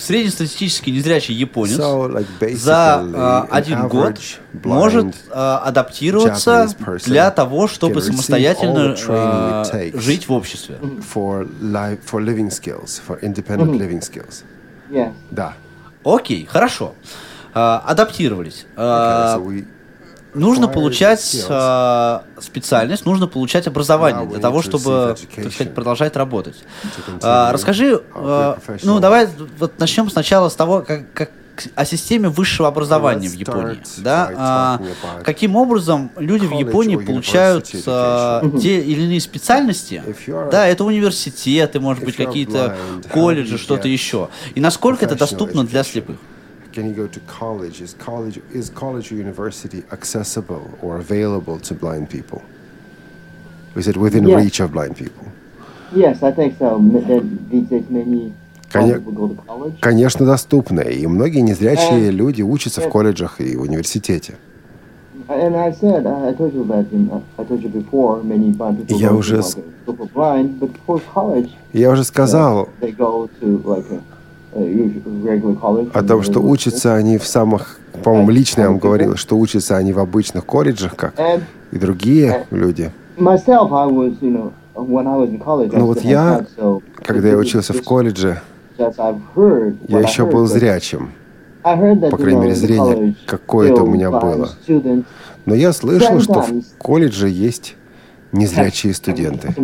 среднестатистический незрячий японец so, like за uh, один год может uh, адаптироваться для того, чтобы самостоятельно uh, жить в обществе. For life, for living skills, for independent living skills. Yeah. Да. Окей, хорошо. Uh, адаптировались. Uh, okay, so we нужно получать э, специальность, нужно получать образование для того, чтобы, так сказать, продолжать работать. Э, расскажи, э, ну давай вот начнем сначала с того, как, как о системе высшего образования в Японии. Да? А, каким образом люди в Японии получают а, те или иные специальности? Да, это университеты, может быть, какие-то колледжи, что-то еще. И насколько это доступно для слепых? Can you go to college? Is college is college or university accessible or available to blind people? Is it within yes. reach of blind people? Yes, I think so. These days many Конечно, доступно, и многие незрячие and, люди учатся в колледжах и университете. Я уже, я уже сказал, о том, что учатся они в самых, по-моему, лично я вам говорил, что учатся они в обычных колледжах, как и другие люди. Ну вот я, когда я учился в колледже, я еще был зрячим. По крайней мере, зрение какое-то у меня было. Но я слышал, что в колледже есть незрячие студенты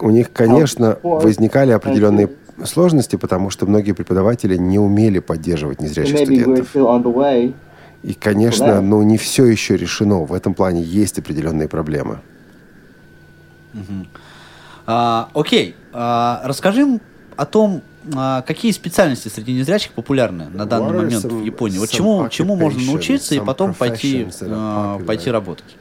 у них, конечно, возникали определенные сложности, потому что многие преподаватели не умели поддерживать незрячих студентов. И, конечно, ну, не все еще решено. В этом плане есть определенные проблемы. А, окей. А, расскажи о том, а, какие специальности среди незрячих популярны на данный момент в Японии? Вот чему, чему можно научиться и потом пойти, uh, пойти работать?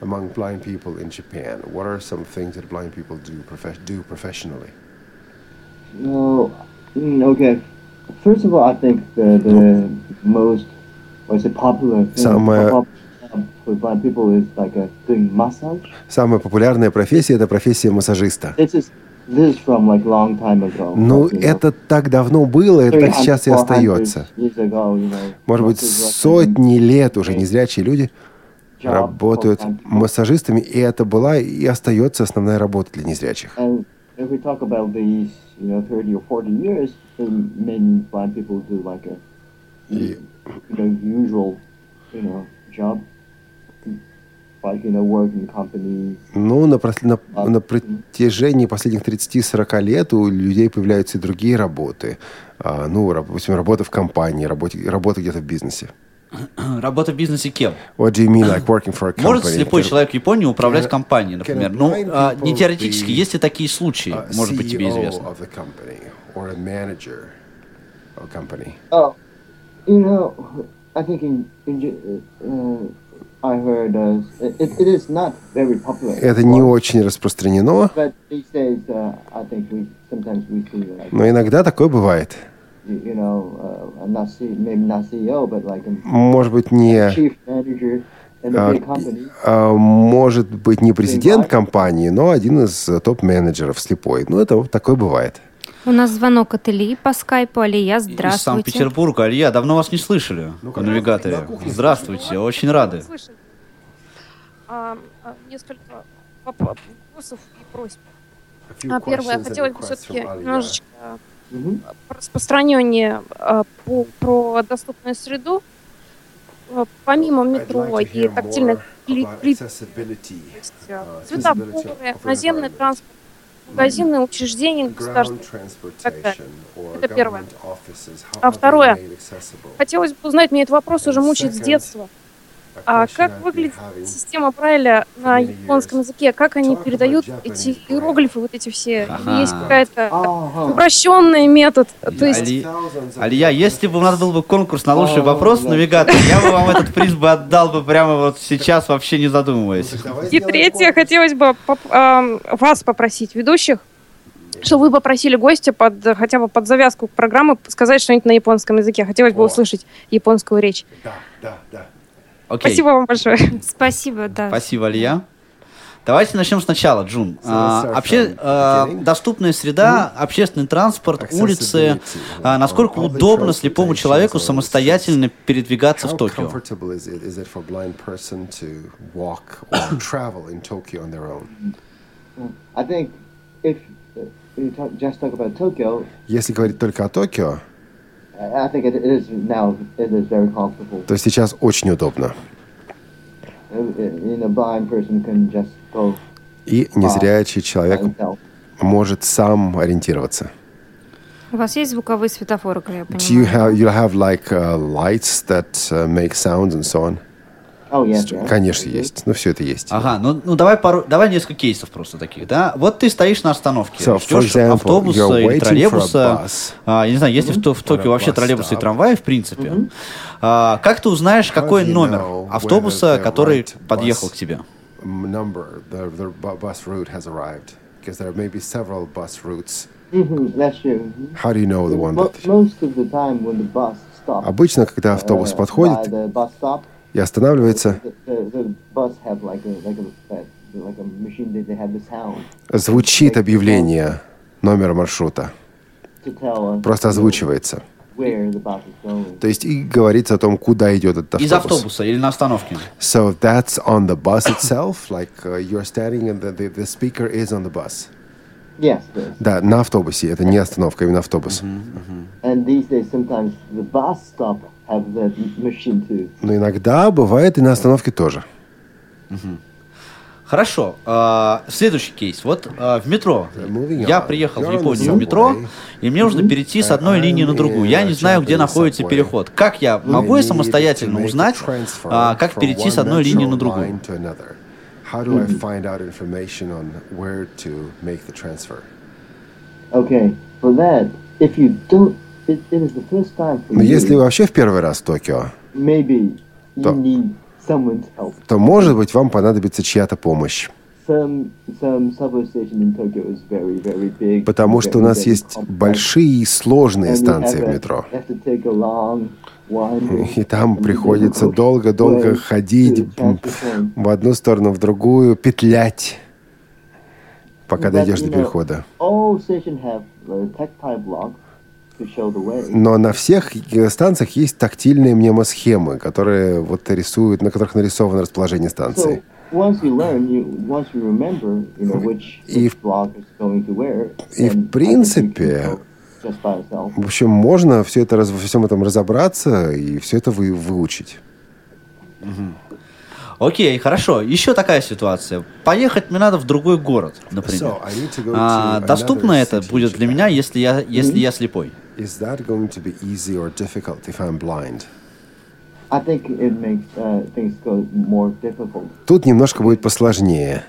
Well, okay. First of all, I think the, the most, what's it, popular thing, Самое for blind people is like a, doing massage. Самая популярная профессия – это профессия массажиста. This is ну, это так давно было, это так сейчас и остается. Может быть, сотни лет уже незрячие люди работают массажистами, и это была и остается основная работа для незрячих. И... Ну, на, на, на протяжении последних 30-40 лет у людей появляются и другие работы. А, ну, допустим, работа в компании, работа, работа где-то в бизнесе. Работа в бизнесе кем? What do you mean, like working for a company? Может слепой человек в Японии управлять компанией, например? Ну, а, не теоретически, есть ли такие случаи, может быть, тебе известно? Oh, you know, I think in, in uh, Uh, Это не очень распространено, uh, но иногда такое бывает. Uh, Может быть, не, а, а, может быть не президент компании, но один из топ-менеджеров слепой. Ну, это такое бывает. У нас звонок от Ильи по скайпу. Алия, здравствуйте. Из Санкт-Петербурга. Алия, давно вас не слышали ну, в навигаторе. Здравствуйте, очень рады. А, а, несколько вопросов и просьб. А, первое, хотелось бы все-таки немножечко угу. распространение а, по, про доступную среду. А, помимо метро и тактильных плит, светофоры, наземный транспорт, магазины, учреждения государства. Это первое. А второе. Хотелось бы узнать, мне этот вопрос уже мучает с детства. А как выглядит система Брайля на японском языке? Как они передают эти иероглифы, вот эти все? Ага. Есть какая-то упрощенный метод? То есть... Али... Алия, если бы у нас был бы конкурс на лучший вопрос навигатор, я бы вам этот приз бы отдал бы прямо вот сейчас, вообще не задумываясь. И третье, хотелось бы вас попросить, ведущих, что вы попросили гостя под, хотя бы под завязку программы сказать что-нибудь на японском языке. Хотелось бы услышать японскую речь. Да, да, да. Окей. Спасибо вам большое. Спасибо, да. Спасибо, Алия. Давайте начнем сначала, Джун. А, обще, а, доступная среда, общественный транспорт, улицы. А, насколько удобно слепому человеку самостоятельно передвигаться в Токио? Если говорить только о Токио, то сейчас очень удобно. И незрячий человек может сам ориентироваться. У вас есть звуковые светофоры, как я понимаю? Do you have, you have like uh, lights that uh, make sounds and so on? Oh. Конечно, есть. Ну, все это есть. Ага, ну, ну давай пару, давай несколько кейсов просто таких, да? Вот ты стоишь на остановке, so, ждешь example, автобуса или троллейбуса. А, я не знаю, есть mm-hmm. в, в Токио вообще троллейбусы и трамваи, в принципе. Mm-hmm. А, как ты узнаешь, какой номер автобуса, который right подъехал к тебе? Number, the, the bus route has arrived. Because there may be several bus routes. Mm-hmm, that's true. How do you know the one that... Most of the time when the bus stops, Обычно, когда автобус uh, подходит, и останавливается. Звучит объявление номера маршрута. Просто озвучивается. То есть и говорится о том, куда идет этот автобус. Из автобуса или на остановке. So that's on the bus itself, like uh, you're standing and the, the, the speaker is on the bus. Yes. Да, на автобусе. Это не остановка, именно автобус. Uh-huh, uh-huh. And these days sometimes the bus stop Но иногда бывает и на остановке тоже. Хорошо. А, следующий кейс. Вот а, в метро. Я приехал в Японию в метро, и мне нужно перейти с одной линии на другую. Я не знаю, где находится переход. Как я могу я самостоятельно узнать, а, как перейти с одной линии на другую? How do I find out information on where to make the transfer? Okay, for that, if you don't, Но если вы вообще в первый раз в Токио, то, то, может быть, вам понадобится чья-то помощь. Потому что у нас есть большие и сложные станции в метро. И там приходится долго-долго ходить в одну сторону, в другую, петлять, пока дойдешь до перехода. Но на всех станциях есть тактильные мнемосхемы, которые вот рисуют, на которых нарисовано расположение станции. И, и в принципе, в общем, можно все это, во всем этом разобраться и все это вы, выучить. Окей, хорошо. Еще такая ситуация. Поехать мне надо в другой город, например. So, а, доступно это будет для меня, если я, если я слепой? Is that going to be easy or difficult if I'm blind? I think it makes uh, things go more difficult. Тут немножко будет посложнее.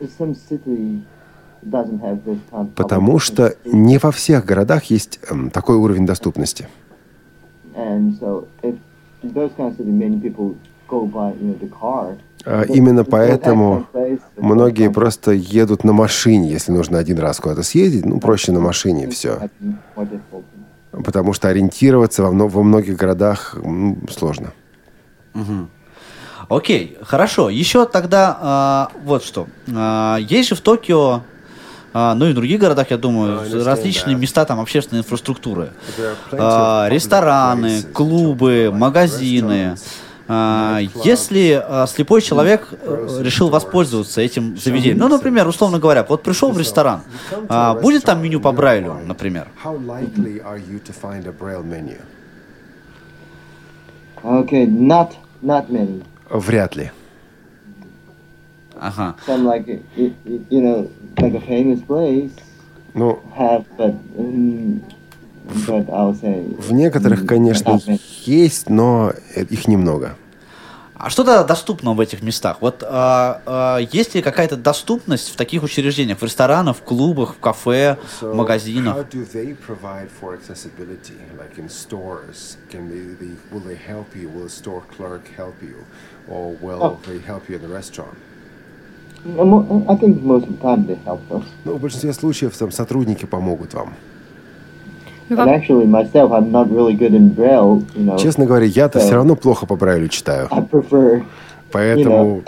Some city Потому что не во всех городах есть эм, такой уровень доступности. А именно поэтому многие просто едут на машине, если нужно один раз куда-то съездить, ну, проще на машине все. Потому что ориентироваться во, во многих городах ну, сложно. Угу. Окей, хорошо. Еще тогда а, вот что. А, есть же в Токио, а, ну и в других городах, я думаю, различные места там общественной инфраструктуры. А, рестораны, клубы, магазины. А, если а, слепой человек а, решил воспользоваться этим заведением, ну, например, условно говоря, вот пришел в ресторан, а, будет там меню по Брайлю, например? Okay, not not many. Вряд ли. Ага. Some like you, you know, like a famous place Ну, have, but I'll say. в некоторых, конечно, есть, но э, их немного. А что тогда доступно в этих местах? Вот а, а, есть ли какая-то доступность в таких учреждениях, в ресторанах, в клубах, в кафе, в магазинах? How do they provide for accessibility? Like in stores, can they, they will they help you? Will a store clerk help you, or will Oh. they help you in the restaurant? No, mo- I think most of the time they help us. Ну, в большинстве случаев там сотрудники помогут вам. Честно говоря, я-то все равно плохо по Брайлю читаю. I prefer, you Поэтому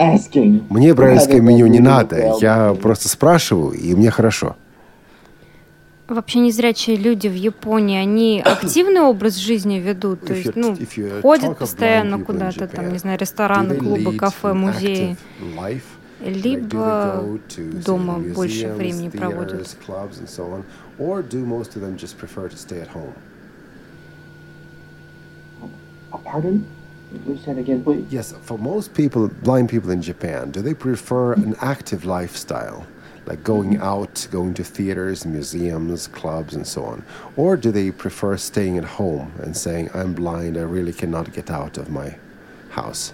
мне брайлевское меню не надо. Я просто спрашиваю, и мне хорошо. Вообще незрячие люди в Японии, они активный образ жизни ведут, то есть, ну, ходят постоянно куда-то, там, не знаю, рестораны, клубы, кафе, музеи, либо дома больше времени проводят. Theaters, clubs and so on, or do most of them just prefer to stay at home? Uh, Pardon? Please say again, please. Yes, for most people, blind people in Japan, do they prefer an active lifestyle, like going out, going to theaters, museums, clubs, and so on? Or do they prefer staying at home and saying, I'm blind, I really cannot get out of my house?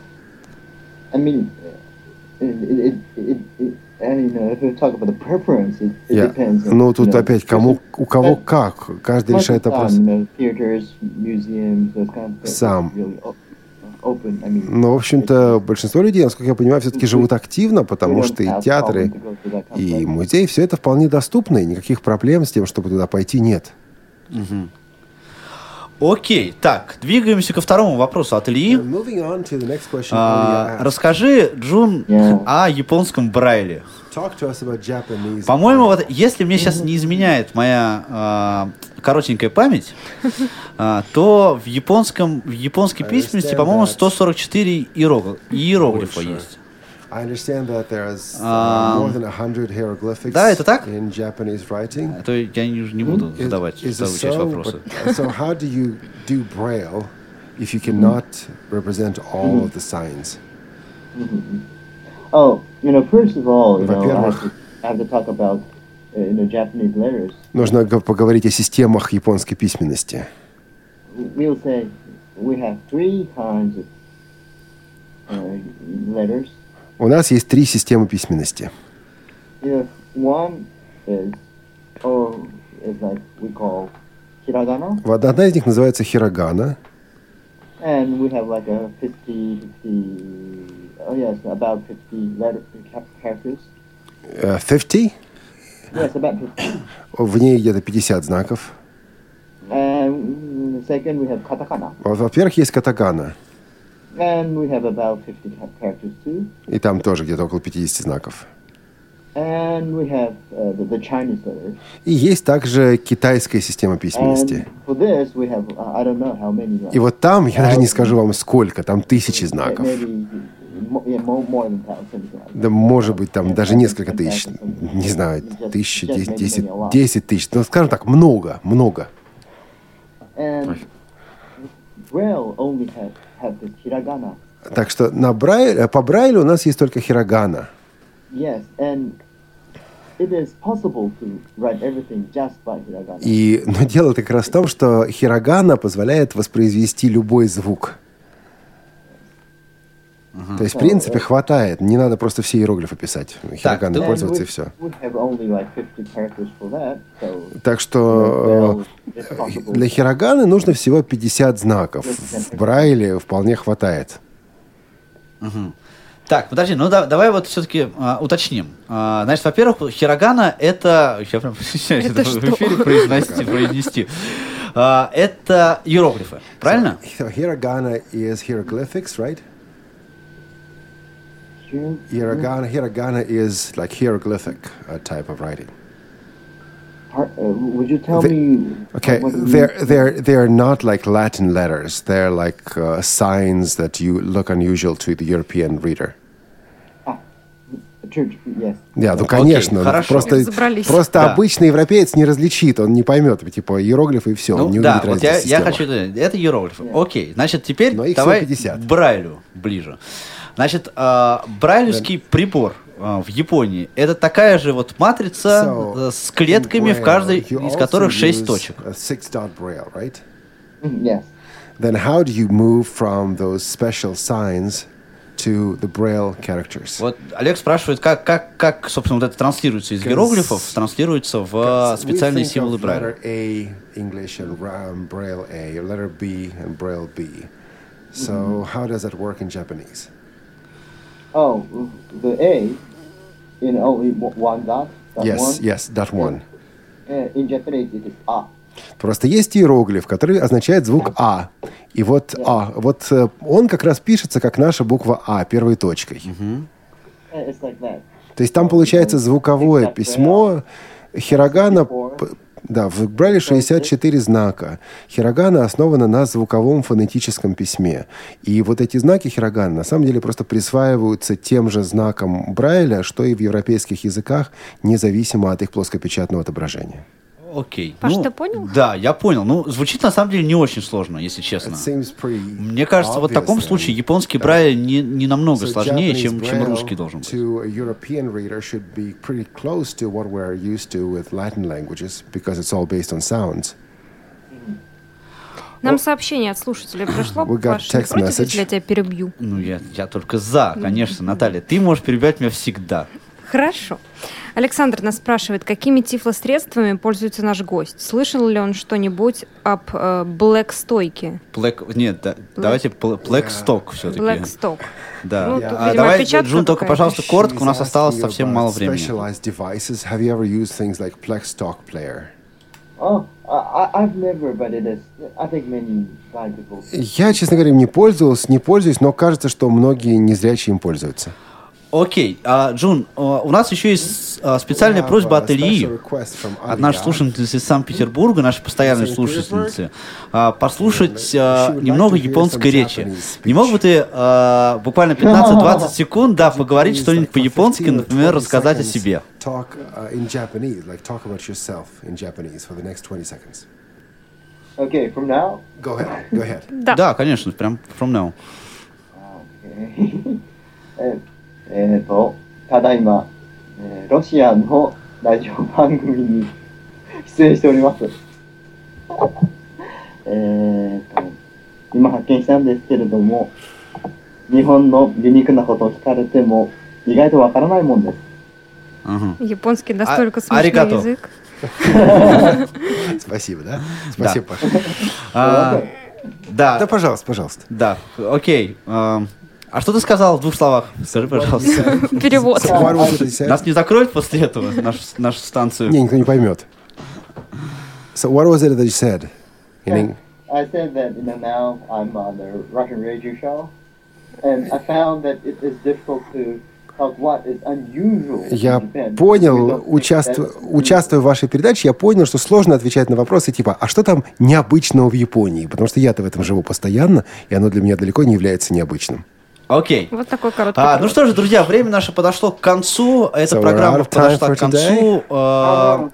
I mean, it, it, it, depends. on, Ну, тут опять, кому, у кого как, каждый решает вопрос. Сам. Really o- open. I mean, Но, в общем-то, большинство людей, насколько я понимаю, все-таки живут активно, потому что и театры, и музей, все это вполне доступно, и никаких проблем с тем, чтобы туда пойти, нет. Мгм. Окей, так, двигаемся ко второму вопросу от Ильи. Question А, расскажи, Джун, о японском Брайле. По-моему, вот, если мне сейчас не изменяет моя а, коротенькая память, а, то в японском в японской письменности, по-моему, 144 иерог- иероглифа есть. I understand that there's uh, А, more than 100 hieroglyphics да, это так? in Japanese writing. А то я не, не буду Is- задавать is it вторую часть so? вопроса. But- so how do you do Braille if you cannot represent all of the signs? Oh, you know, first of all, you know, I have Во-первых, to, I have to talk about, uh, you know, Japanese letters. нужно г- поговорить о системах японской письменности. We'll say we have three kinds of uh, letters. У нас есть три системы письменности. You know, one is, or is like we call hiragana, Вот Одна из них называется хирогана. and we have like a 50, 50, oh yes, about 50 letter ca- characters. Э, 50. Yes, about 50. В ней где-то 50 знаков. And second, we have katakana, Вот, Во-первых, есть катагана. И там тоже где-то около 50 знаков. And we have uh, the, the Chinese letters. И есть также китайская система письменности. And for this, we have, uh, I don't know how many. И вот там, я даже не скажу вам сколько, там тысячи знаков. Maybe mo- yeah, more, more than thousand. Да может быть там даже несколько тысяч, не знаю, тысячи, десять, десять, десять тысяч. Ну, скажем так, много, много. And Braille only have, have this hiragana. Так что на Брайль, по Брайлю у нас есть только хирогана. Yes, and it is possible to write everything just by hiragana. И, но дело как раз в том, что хирогана позволяет воспроизвести любой звук. То есть, в принципе, хватает. Не надо просто все иероглифы писать. Хироганой And пользоваться и все. we have only like 50 characters for that, so Так что э, для хироганы нужно всего 50 знаков. В Брайле вполне хватает. Мгм. Так, подожди, ну да- давай вот все-таки уточним. А, значит, во-первых, хирогана это... Я прям стесняюсь Это это в эфире произнести. произнести. А, это иероглифы, правильно? So hiragana is hieroglyphics, right? Hiragana, hiragana is like hieroglyphic uh, type of writing. Uh, would you tell The- me? Okay, they're they're they're not like Latin letters. They're like uh, signs that you look unusual to the European reader. Church, yes. Да, ну конечно, ну, хорошо. просто Разобрались. просто Да. обычный европеец не различит, он не поймет, типа иероглифы и все, Ну он не да, увидит вот я, разницы я хочу... Это иероглифы. Окей, значит, теперь давай 150. к Брайлю ближе. Значит, э, брайлевский прибор э, в Японии это такая же вот матрица So, э, с клетками, в каждой из которых шесть use точек. a six-dot braille, right? Mm, Yes. Then how do you move from those special signs to the braille characters? Вот Олег спрашивает, как, как, как, собственно, вот это транслируется из иероглифов, транслируется в э, специальные символы Брайля. letter A English and um, braille A, letter B and braille B. So how does that work in Japanese? Oh, the A in only o- one dot. That yes, one. yes, that one. In Japanese, it is a. Просто есть иероглиф, который означает звук А. И вот А, вот э, он как раз пишется как наша буква А первой точкой. It's like. То есть там получается звуковое письмо. Хирогана, да, в Брайле 64 знака. Хирогана основана на звуковом фонетическом письме. И вот эти знаки хирогана на самом деле просто присваиваются тем же знаком Брайля, что и в европейских языках, независимо от их плоскопечатного отображения. Окей. Паш, Ну, ты понял? Да, я понял. Ну, звучит на самом деле не очень сложно, если честно. Мне кажется, вот в таком случае японский Брайль не, не намного So сложнее, чем, чем русский должен быть. Нам сообщение от слушателя пришло. Паш, не против, если я тебя перебью? Ну, я, я только за, конечно, Наталья. Ты можешь перебивать меня всегда. Хорошо. Александр нас спрашивает, какими тифлосредствами пользуется наш гость? Слышал ли он что-нибудь об э, блэк-стойке? Black, нет, да, давайте пл- Blackstock все-таки. Блэк-сток. Да. Ну, тут, а видимо, давай, Джун, только, пожалуйста, коротко, у нас осталось совсем мало времени. Specialized devices. Have you ever used things like Talk Player? Oh, I, I've never, but it is. I think many blind people. Я, честно говоря, им не пользовался, не пользуюсь, но кажется, что многие незрячие им пользуются. Окей, а, Джун, а, у нас еще есть а, специальная просьба a от Ильи, от нашей слушательницы из Санкт-Петербурга, нашей постоянной слушательницы, а, послушать а, немного японской речи. Не мог бы ты а, буквально 15-20 секунд, да, поговорить что-нибудь по-японски, 15 or например, 20 рассказать о себе? Talk uh, in Japanese, like talk about yourself in Japanese for the next 20 seconds. Okay, from now. Go ahead, go ahead. Да. Да, конечно, прям from now. ええーと、ただいま、えーロシアのラジオ番組に出演しております。えーと、今発見したんですけれども、日本のユニークなことを聞かれても、意外とわからないもんです。 Ага. Японский настолько А- смешной аригато. язык. Спасибо, да? Спасибо, Паша. А, Да, да, пожалуйста, пожалуйста. да, окей. А что ты сказал в двух словах? Скажи, пожалуйста. Перевод. Нас не закроют после этого, нашу, нашу станцию? Не, никто не поймет. So what was it that you said? In I said that you know now I'm on the Russian radio show, and I found that it is difficult to talk what is unusual. Я понял, участвуя, участвуя в вашей передаче, я понял, что сложно отвечать на вопросы типа, а что там необычного в Японии? Потому что я-то в этом живу постоянно, и оно для меня далеко не является необычным. Окей. Вот такой короткий А, ну что же, друзья, время наше подошло к концу. Эта So программа подошла к концу. А,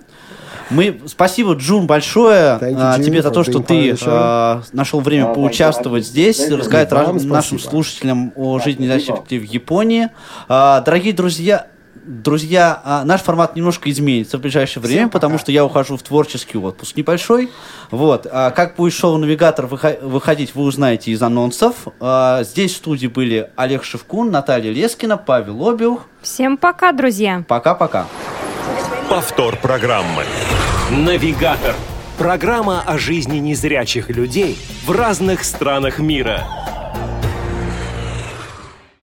Мы, спасибо, Джун, большое you, а, June, тебе за то, что ты а, нашел время А, поучаствовать здесь, рассказать И нашим спасибо. слушателям о жизни людей в Японии. А, Дорогие друзья, Друзья, а, наш формат немножко изменится в ближайшее время, потому что я ухожу в творческий отпуск небольшой. Вот. А как будет шоу «Навигатор» выхо- выходить, вы узнаете из анонсов. А, Здесь в студии были Олег Шевкун, Наталья Лескина, Павел Обиух. Всем пока, друзья. Пока-пока. Повтор программы. Навигатор. Программа о жизни незрячих людей в разных странах мира.